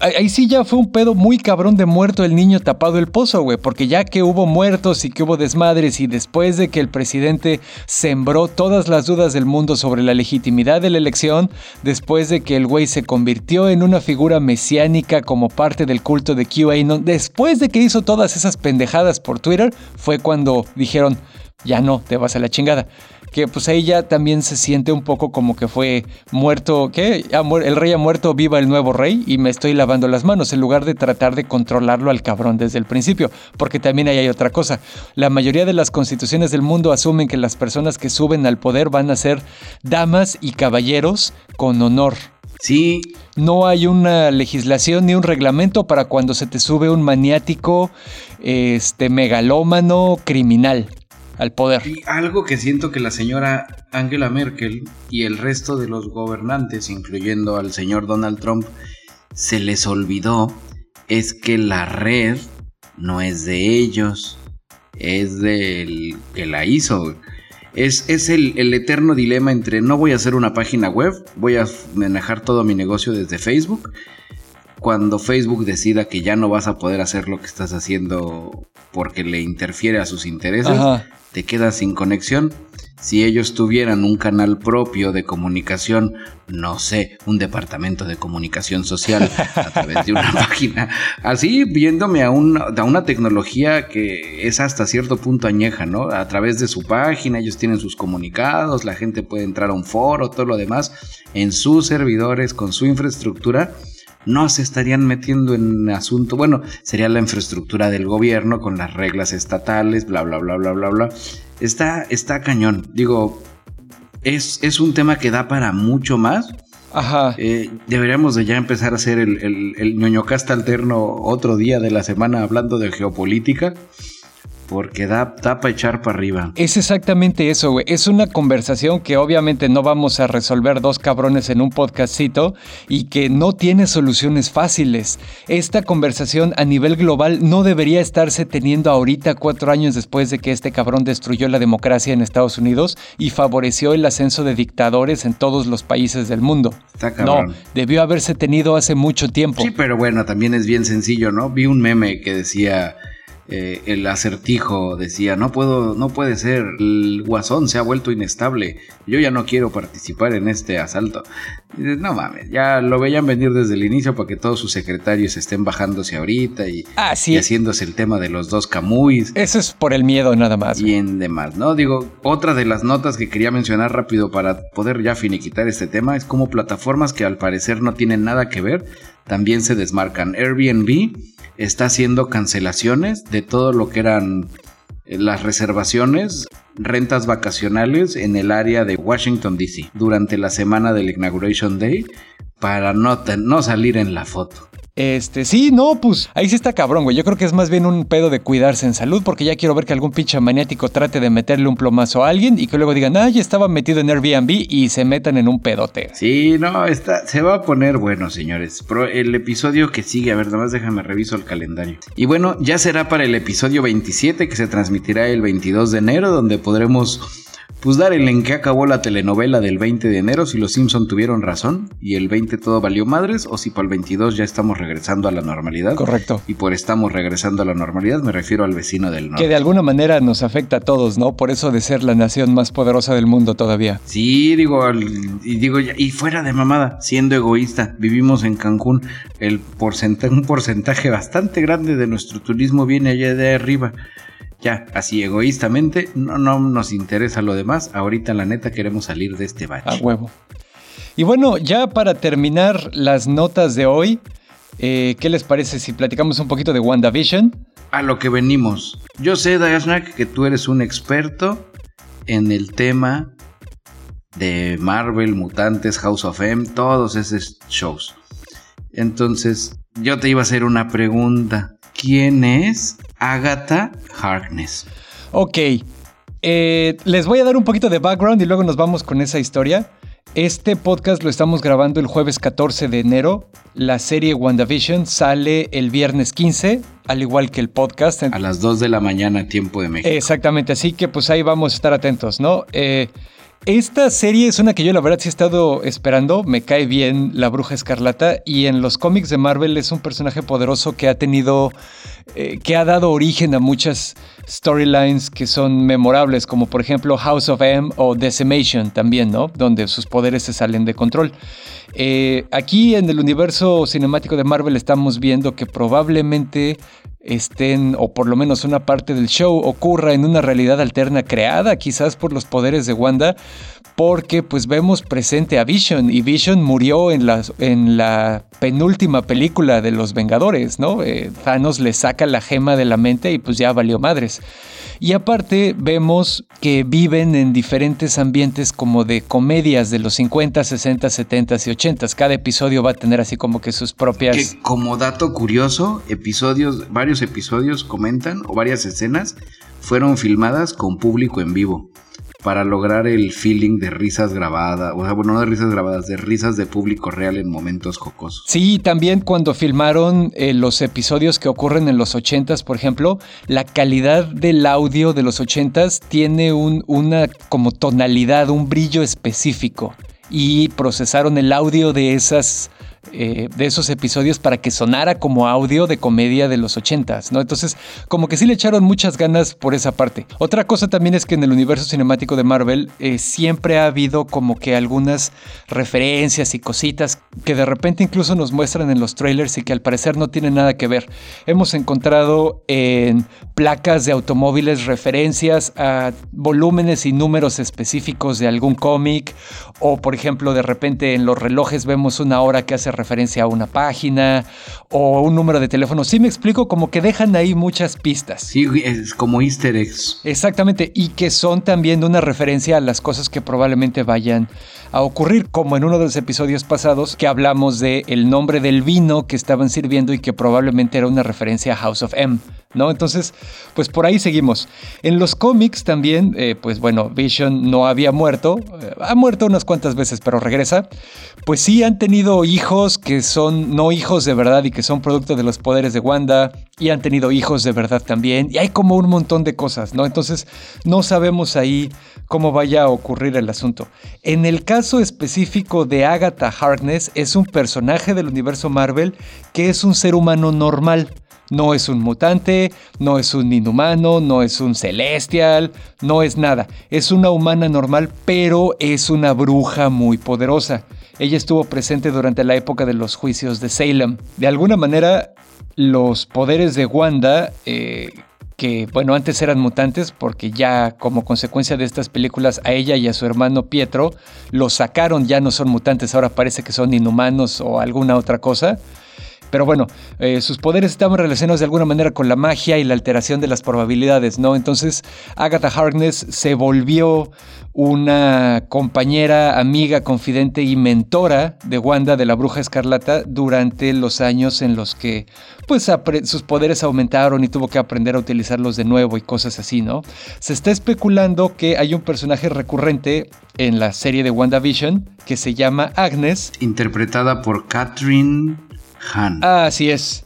Ahí sí ya fue un pedo muy cabrón de muerto el niño tapado el pozo, güey, porque ya que hubo muertos y que hubo desmadres y después de que el presidente sembró todas las dudas del mundo sobre la legitimidad de la elección, después de que el güey se convirtió en una figura mesiánica como parte del culto de QAnon, después de que hizo todas esas pendejadas por Twitter, fue cuando dijeron, ya no, te vas a la chingada que pues ahí ya también se siente un poco como que fue muerto, ¿qué? El rey ha muerto, viva el nuevo rey y me estoy lavando las manos en lugar de tratar de controlarlo al cabrón desde el principio, porque también ahí hay otra cosa. La mayoría de las constituciones del mundo asumen que las personas que suben al poder van a ser damas y caballeros con honor. Sí. No hay una legislación ni un reglamento para cuando se te sube un maniático, este megalómano, criminal. Al poder. Y algo que siento que la señora Angela Merkel y el resto de los gobernantes, incluyendo al señor Donald Trump, se les olvidó es que la red no es de ellos, es del que la hizo. Es, es el, el, eterno dilema entre no voy a hacer una página web, voy a manejar todo mi negocio desde Facebook. Cuando Facebook decida que ya no vas a poder hacer lo que estás haciendo porque le interfiere a sus intereses, te quedas sin conexión. Si ellos tuvieran un canal propio de comunicación, no sé, un departamento de comunicación social a través de una [laughs] página, así viéndome a una, a una tecnología que es hasta cierto punto añeja, ¿no? A través de su página, ellos tienen sus comunicados, la gente puede entrar a un foro, todo lo demás, en sus servidores, con su infraestructura no se estarían metiendo en asunto, bueno, sería la infraestructura del gobierno con las reglas estatales, bla, bla, bla, bla, bla, bla. Está, está cañón. Digo, es, es un tema que da para mucho más. Ajá. Eh, deberíamos de ya empezar a hacer el, el, el ñoño casta alterno otro día de la semana hablando de geopolítica porque da, da para echar para arriba. Es exactamente eso, güey. Es una conversación que obviamente no vamos a resolver dos cabrones en un podcastito y que no tiene soluciones fáciles. Esta conversación a nivel global no debería estarse teniendo ahorita cuatro años después de que este cabrón destruyó la democracia en Estados Unidos y favoreció el ascenso de dictadores en todos los países del mundo. Está cabrón. No, debió haberse tenido hace mucho tiempo. Sí, pero bueno, también es bien sencillo, ¿no? Vi un meme que decía eh, el acertijo decía, no puedo, no puede ser, el guasón se ha vuelto inestable, yo ya no quiero participar en este asalto. no mames, ya lo veían venir desde el inicio para que todos sus secretarios estén bajándose ahorita y, ah, sí. y haciéndose el tema de los dos camuys. Eso es por el miedo nada más. Y en demás, ¿no? Digo, otra de las notas que quería mencionar rápido para poder ya finiquitar este tema es como plataformas que al parecer no tienen nada que ver, también se desmarcan. Airbnb está haciendo cancelaciones de todo lo que eran eh, las reservaciones, rentas vacacionales en el área de Washington, D.C. durante la semana del Inauguration Day para no, no salir en la foto. Este, sí, no, pues ahí sí está cabrón, güey. Yo creo que es más bien un pedo de cuidarse en salud, porque ya quiero ver que algún pinche maniático trate de meterle un plomazo a alguien y que luego digan, ah, ya estaba metido en Airbnb y se metan en un pedote. Sí, no, está, se va a poner bueno, señores. Pero el episodio que sigue, a ver, nada más déjame reviso el calendario. Y bueno, ya será para el episodio 27 que se transmitirá el 22 de enero, donde podremos pues dar el en que acabó la telenovela del 20 de enero, si los Simpson tuvieron razón y el 20 todo valió madres, o si para el 22 ya estamos regresando a la normalidad. Correcto. Y por estamos regresando a la normalidad me refiero al vecino del norte. Que de alguna manera nos afecta a todos, ¿no? Por eso de ser la nación más poderosa del mundo todavía. Sí, digo, y digo, y fuera de mamada, siendo egoísta, vivimos en Cancún, el porcentaje, un porcentaje bastante grande de nuestro turismo viene allá de arriba ya, así egoístamente, no, no nos interesa lo demás. Ahorita, la neta, queremos salir de este bache. A huevo. Y bueno, ya para terminar las notas de hoy, eh, ¿qué les parece si platicamos un poquito de WandaVision? A lo que venimos. Yo sé, Diasnak, que tú eres un experto en el tema de Marvel, Mutantes, House of M, todos esos shows. Entonces, yo te iba a hacer una pregunta. ¿Quién es Agatha Harkness? Ok, eh, les voy a dar un poquito de background y luego nos vamos con esa historia. Este podcast lo estamos grabando el jueves 14 de enero. La serie WandaVision sale el viernes 15, al igual que el podcast. A las 2 de la mañana, tiempo de México. Exactamente, así que pues ahí vamos a estar atentos, ¿no? Eh, esta serie es una que yo la verdad sí he estado esperando, me cae bien la bruja escarlata y en los cómics de Marvel es un personaje poderoso que ha tenido, eh, que ha dado origen a muchas storylines que son memorables, como por ejemplo House of M o Decimation también, ¿no? Donde sus poderes se salen de control. Eh, aquí en el universo cinemático de Marvel estamos viendo que probablemente estén, o por lo menos una parte del show, ocurra en una realidad alterna creada quizás por los poderes de Wanda, porque pues vemos presente a Vision y Vision murió en la, en la penúltima película de los Vengadores, ¿no? Eh, Thanos le saca la gema de la mente y pues ya valió madres. Y aparte vemos que viven en diferentes ambientes como de comedias de los 50, 60, 70 y 80. Cada episodio va a tener así como que sus propias... Que como dato curioso, episodios, varios episodios comentan, o varias escenas, fueron filmadas con público en vivo para lograr el feeling de risas grabadas, o sea, bueno, no de risas grabadas, de risas de público real en momentos jocosos. Sí, también cuando filmaron eh, los episodios que ocurren en los 80s, por ejemplo, la calidad del audio de los 80s tiene un, una como tonalidad, un brillo específico y procesaron el audio de esas eh, de esos episodios para que sonara como audio de comedia de los ochentas, ¿no? Entonces, como que sí le echaron muchas ganas por esa parte. Otra cosa también es que en el universo cinemático de Marvel eh, siempre ha habido como que algunas referencias y cositas que de repente incluso nos muestran en los trailers y que al parecer no tienen nada que ver. Hemos encontrado en placas de automóviles referencias a volúmenes y números específicos de algún cómic o por ejemplo de repente en los relojes vemos una hora que hace referencia a una página o un número de teléfono. Sí me explico, como que dejan ahí muchas pistas. Sí, es como easter eggs. Exactamente, y que son también una referencia a las cosas que probablemente vayan a ocurrir, como en uno de los episodios pasados que hablamos de el nombre del vino que estaban sirviendo y que probablemente era una referencia a House of M. ¿No? Entonces, pues por ahí seguimos. En los cómics también, eh, pues bueno, Vision no había muerto, eh, ha muerto unas cuantas veces, pero regresa. Pues sí han tenido hijos que son no hijos de verdad y que son producto de los poderes de Wanda, y han tenido hijos de verdad también, y hay como un montón de cosas, ¿no? Entonces, no sabemos ahí cómo vaya a ocurrir el asunto. En el caso específico de Agatha Harkness, es un personaje del universo Marvel que es un ser humano normal. No es un mutante, no es un inhumano, no es un celestial, no es nada. Es una humana normal, pero es una bruja muy poderosa. Ella estuvo presente durante la época de los juicios de Salem. De alguna manera, los poderes de Wanda, eh, que bueno, antes eran mutantes porque ya como consecuencia de estas películas a ella y a su hermano Pietro los sacaron, ya no son mutantes, ahora parece que son inhumanos o alguna otra cosa. Pero bueno, eh, sus poderes estaban relacionados de alguna manera con la magia y la alteración de las probabilidades, ¿no? Entonces Agatha Harkness se volvió una compañera, amiga, confidente y mentora de Wanda de la Bruja Escarlata durante los años en los que pues sus poderes aumentaron y tuvo que aprender a utilizarlos de nuevo y cosas así, ¿no? Se está especulando que hay un personaje recurrente en la serie de WandaVision que se llama Agnes. Interpretada por Catherine Han. Así es.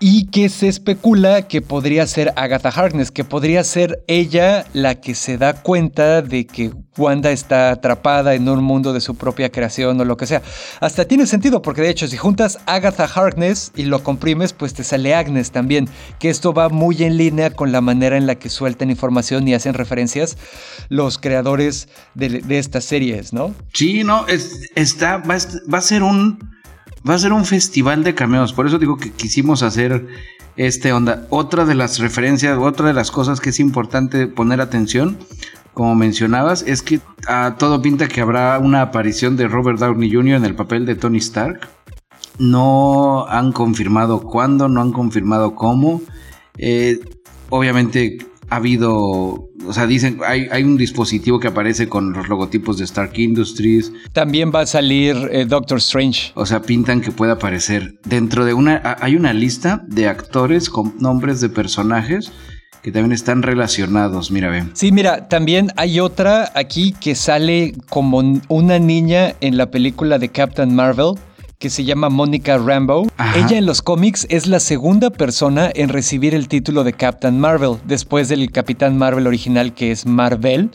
Y que se especula que podría ser Agatha Harkness, que podría ser ella la que se da cuenta de que Wanda está atrapada en un mundo de su propia creación o lo que sea. Hasta tiene sentido, porque de hecho, si juntas Agatha Harkness y lo comprimes, pues te sale Agnes también. Que esto va muy en línea con la manera en la que sueltan información y hacen referencias los creadores de, estas series, ¿no? Sí, no, está, va a ser un va a ser un festival de cameos. Por eso digo que quisimos hacer este onda. Otra de las referencias, otra de las cosas que es importante poner atención, como mencionabas, es que a todo pinta que habrá una aparición de Robert Downey Jr. en el papel de Tony Stark. No han confirmado cuándo, no han confirmado cómo. Eh, obviamente ha habido, o sea, dicen, hay, hay, un dispositivo que aparece con los logotipos de Stark Industries. También va a salir eh, Doctor Strange. O sea, pintan que puede aparecer dentro de una, hay una lista de actores con nombres de personajes que también están relacionados, mira, ven. Sí, mira, también hay otra aquí que sale como una niña en la película de Captain Marvel que se llama Mónica Rambo. Ella en los cómics es la segunda persona en recibir el título de Captain Marvel. Después del Capitán Marvel original que es Marvel,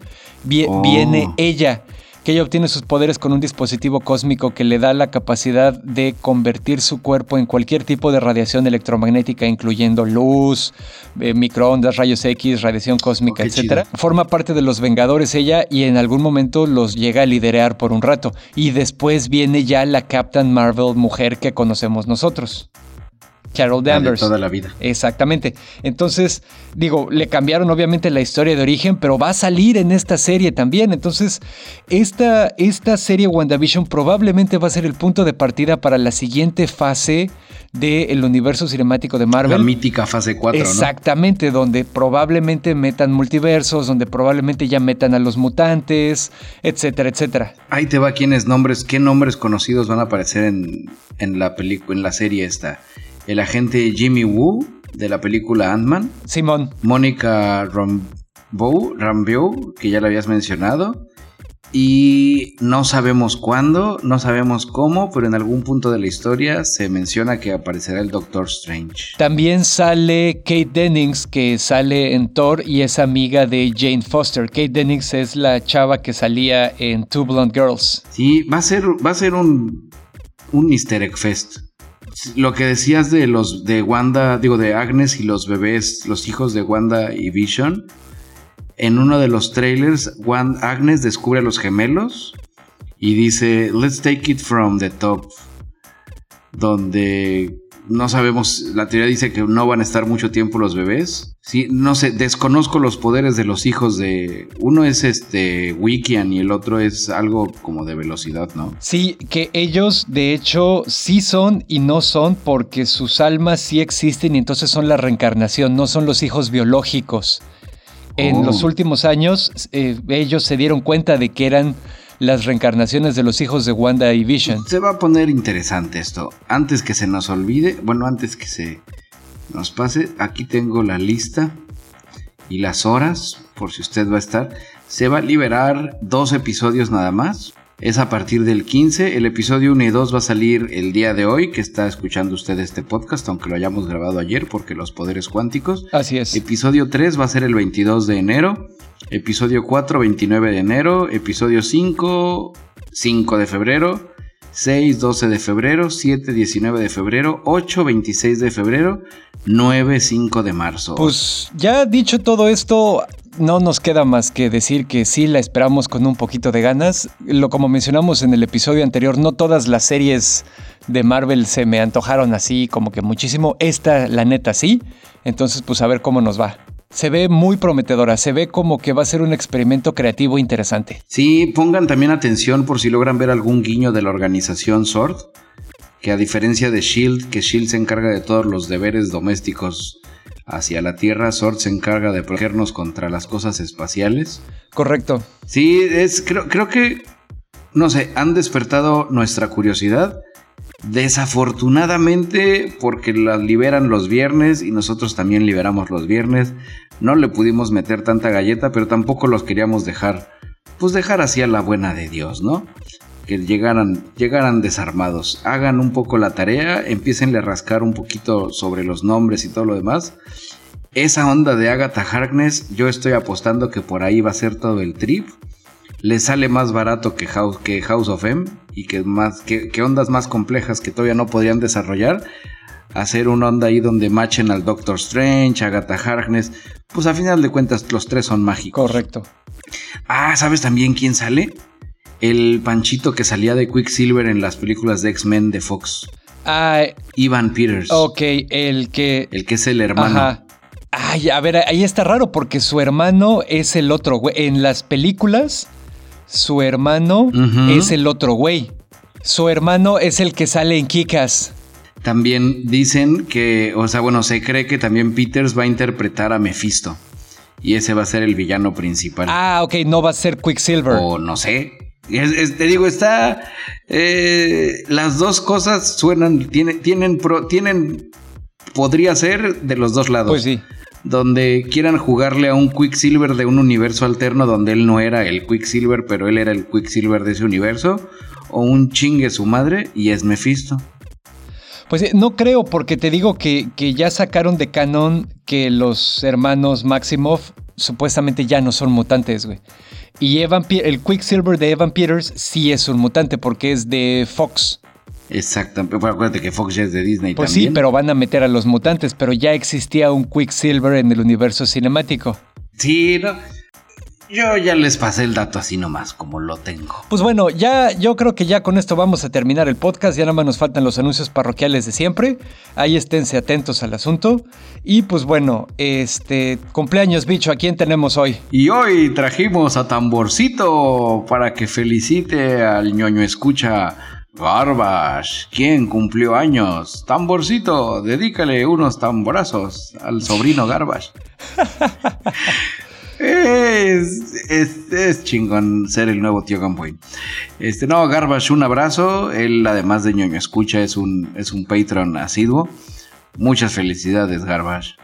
oh. viene ella que ella obtiene sus poderes con un dispositivo cósmico que le da la capacidad de convertir su cuerpo en cualquier tipo de radiación electromagnética, incluyendo luz, eh, microondas, rayos X, radiación cósmica, etc. Forma parte de los Vengadores ella y en algún momento los llega a liderar por un rato. Y después viene ya la Captain Marvel mujer que conocemos nosotros. Carol Danvers. toda la vida. Exactamente. Entonces, digo, le cambiaron obviamente la historia de origen, pero va a salir en esta serie también. Entonces, esta, esta serie WandaVision probablemente va a ser el punto de partida para la siguiente fase del universo cinemático de Marvel. La mítica fase 4, Exactamente, donde probablemente metan multiversos, donde probablemente ya metan a los mutantes, etcétera, etcétera. Ahí te va quiénes nombres, qué nombres conocidos van a aparecer en, en la película, en la serie esta el agente Jimmy Woo, de la película Ant-Man. Simón. Mónica Rambeau, Rambeau, que ya la habías mencionado. Y no sabemos cuándo, no sabemos cómo, pero en algún punto de la historia se menciona que aparecerá el Doctor Strange. También sale Kate Dennings, que sale en Thor y es amiga de Jane Foster. Kate Dennings es la chava que salía en Two Blonde Girls. Sí, va a ser, va a ser un, un Easter Egg Fest. Lo que decías de los de Wanda, digo de Agnes y los bebés, los hijos de Wanda y Vision en uno de los trailers, Agnes descubre a los gemelos y dice, let's take it from the top, donde no sabemos, la teoría dice que no van a estar mucho tiempo los bebés. Sí, no sé, desconozco los poderes de los hijos de. Uno es este Wikian y el otro es algo como de velocidad, ¿no? Sí, que ellos de hecho sí son y no son porque sus almas sí existen y entonces son la reencarnación, no son los hijos biológicos. En oh. los últimos años, eh, ellos se dieron cuenta de que eran las reencarnaciones de los hijos de Wanda y Vision. Se va a poner interesante esto. Antes que se nos olvide, bueno, antes que se nos pase, aquí tengo la lista y las horas, por si usted va a estar. Se va a liberar dos episodios nada más es a partir del 15. El episodio 1 y 2 va a salir el día de hoy, que está escuchando usted este podcast, aunque lo hayamos grabado ayer porque los poderes cuánticos. Así es. Episodio 3 va a ser el 22 de enero. Episodio 4, 29 de enero. Episodio 5, 5 de febrero. 6, 12 de febrero, 7, 19 de febrero, 8, 26 de febrero, 9, 5 de marzo. Pues ya dicho todo esto, no nos queda más que decir que sí la esperamos con un poquito de ganas. Lo como mencionamos en el episodio anterior, no todas las series de Marvel se me antojaron así como que muchísimo. Esta, la neta, sí. Entonces, pues a ver cómo nos va. Se ve muy prometedora, se ve como que va a ser un experimento creativo interesante. Sí, pongan también atención por si logran ver algún guiño de la organización SWORD, que a diferencia de Shield, que Shield se encarga de todos los deberes domésticos hacia la Tierra, Sword se encarga de protegernos contra las cosas espaciales. Correcto. Sí, es, creo, creo que, no sé, han despertado nuestra curiosidad. Desafortunadamente, porque las liberan los viernes y nosotros también liberamos los viernes, no le pudimos meter tanta galleta, pero tampoco los queríamos dejar, pues dejar así a la buena de Dios, ¿no? Que llegaran, llegaran desarmados. Hagan un poco la tarea, empiecen a rascar un poquito sobre los nombres y todo lo demás. Esa onda de Agatha Harkness, yo estoy apostando que por ahí va a ser todo el trip. Le sale más barato que House, que House of M y que, más, que, ondas más complejas que todavía no podrían desarrollar. Hacer una onda ahí donde machen al Doctor Strange, Agatha Harkness. Pues a final de cuentas los tres son mágicos. Correcto. Ah, ¿sabes también quién sale? El panchito que salía de Quicksilver en las películas de X-Men de Fox. Ah, Ivan Peters. Ok, el que. El que es el hermano. Ajá. Ay, a ver, ahí está raro porque su hermano es el otro güey. En las películas, su hermano es el otro güey. Su hermano es el que sale en Kikas. También dicen que, o sea, bueno, se cree que también Peters va a interpretar a Mephisto. Y ese va a ser el villano principal. Ah, ok, no va a ser Quicksilver. O no sé, te digo, está. Eh, las dos cosas suenan. Tienen, tienen, tienen. Podría ser de los dos lados. Pues sí. Donde quieran jugarle a un Quicksilver de un universo alterno donde él no era el Quicksilver, pero él era el Quicksilver de ese universo. O un chingue su madre y es Mephisto. Pues eh, no creo, porque te digo que, que ya sacaron de canon que los hermanos Maximoff supuestamente ya no son mutantes, güey. Y Evan, el Quicksilver de Evan Peters sí es un mutante porque es de Fox. Exactamente, acuérdate que Fox ya es de Disney pues sí, pero van a meter a los mutantes, pero ya existía un Quicksilver en el universo cinemático. Sí, no, yo ya les pasé el dato así nomás, como lo tengo. Pues bueno, ya yo creo que ya con esto vamos a terminar el podcast. Ya nada más nos faltan los anuncios parroquiales de siempre. Ahí esténse atentos al asunto. Y pues bueno, este cumpleaños, bicho, ¿a quién tenemos hoy? Y hoy trajimos a Tamborcito para que felicite al ñoño escucha. Garbage, ¿quién cumplió años? Tamborcito, dedícale unos tamborazos al sobrino Garbage. [laughs] Es, es, chingón ser el nuevo tío Gamboy. Este, no, Garbage, un abrazo. Él, además de ñoño escucha, es un, es un patron asiduo. Muchas felicidades, Garbage.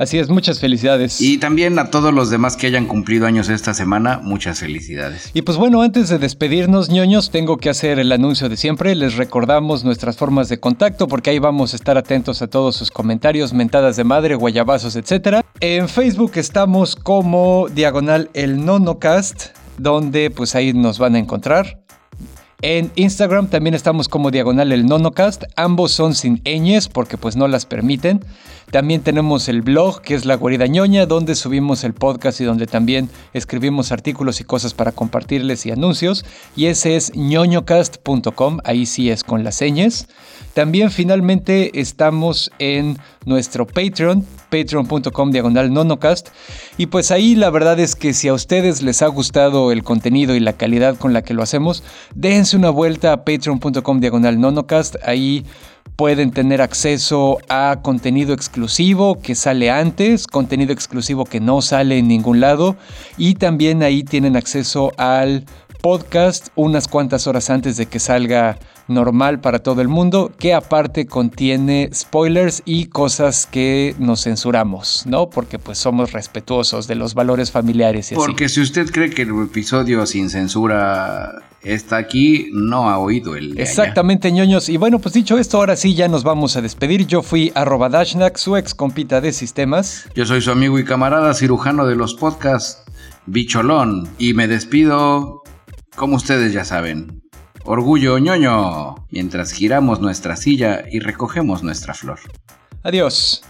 Así es, muchas felicidades. Y también a todos los demás que hayan cumplido años esta semana, muchas felicidades. Y pues bueno, antes de despedirnos, ñoños, tengo que hacer el anuncio de siempre. Les recordamos nuestras formas de contacto porque ahí vamos a estar atentos a todos sus comentarios, mentadas de madre, guayabazos, etc. En Facebook estamos como diagonal el nonocast, donde pues ahí nos van a encontrar. En Instagram también estamos como diagonal el nonocast. Ambos son sin ñes porque pues no las permiten. También tenemos el blog que es La Guarida Ñoña donde subimos el podcast y donde también escribimos artículos y cosas para compartirles y anuncios. Y ese es ñoñocast.com, ahí sí es con las señas. También finalmente estamos en nuestro Patreon, patreon.com diagonal nonocast. Y pues ahí la verdad es que si a ustedes les ha gustado el contenido y la calidad con la que lo hacemos, dense una vuelta a patreon.com diagonal nonocast. Ahí pueden tener acceso a contenido exclusivo que sale antes, contenido exclusivo que no sale en ningún lado y también ahí tienen acceso al podcast unas cuantas horas antes de que salga normal para todo el mundo, que aparte contiene spoilers y cosas que nos censuramos, ¿no? Porque pues somos respetuosos de los valores familiares y Porque si usted cree que el episodio sin censura está aquí, no ha oído el... Exactamente, ñoños. Y bueno, pues dicho esto, ahora sí ya nos vamos a despedir. Yo fui arroba Dashnak, su ex compita de sistemas. Yo soy su amigo y camarada cirujano de los podcasts, Bicholón. Y me despido, como ustedes ya saben, Orgullo ñoño, mientras giramos nuestra silla y recogemos nuestra flor. Adiós.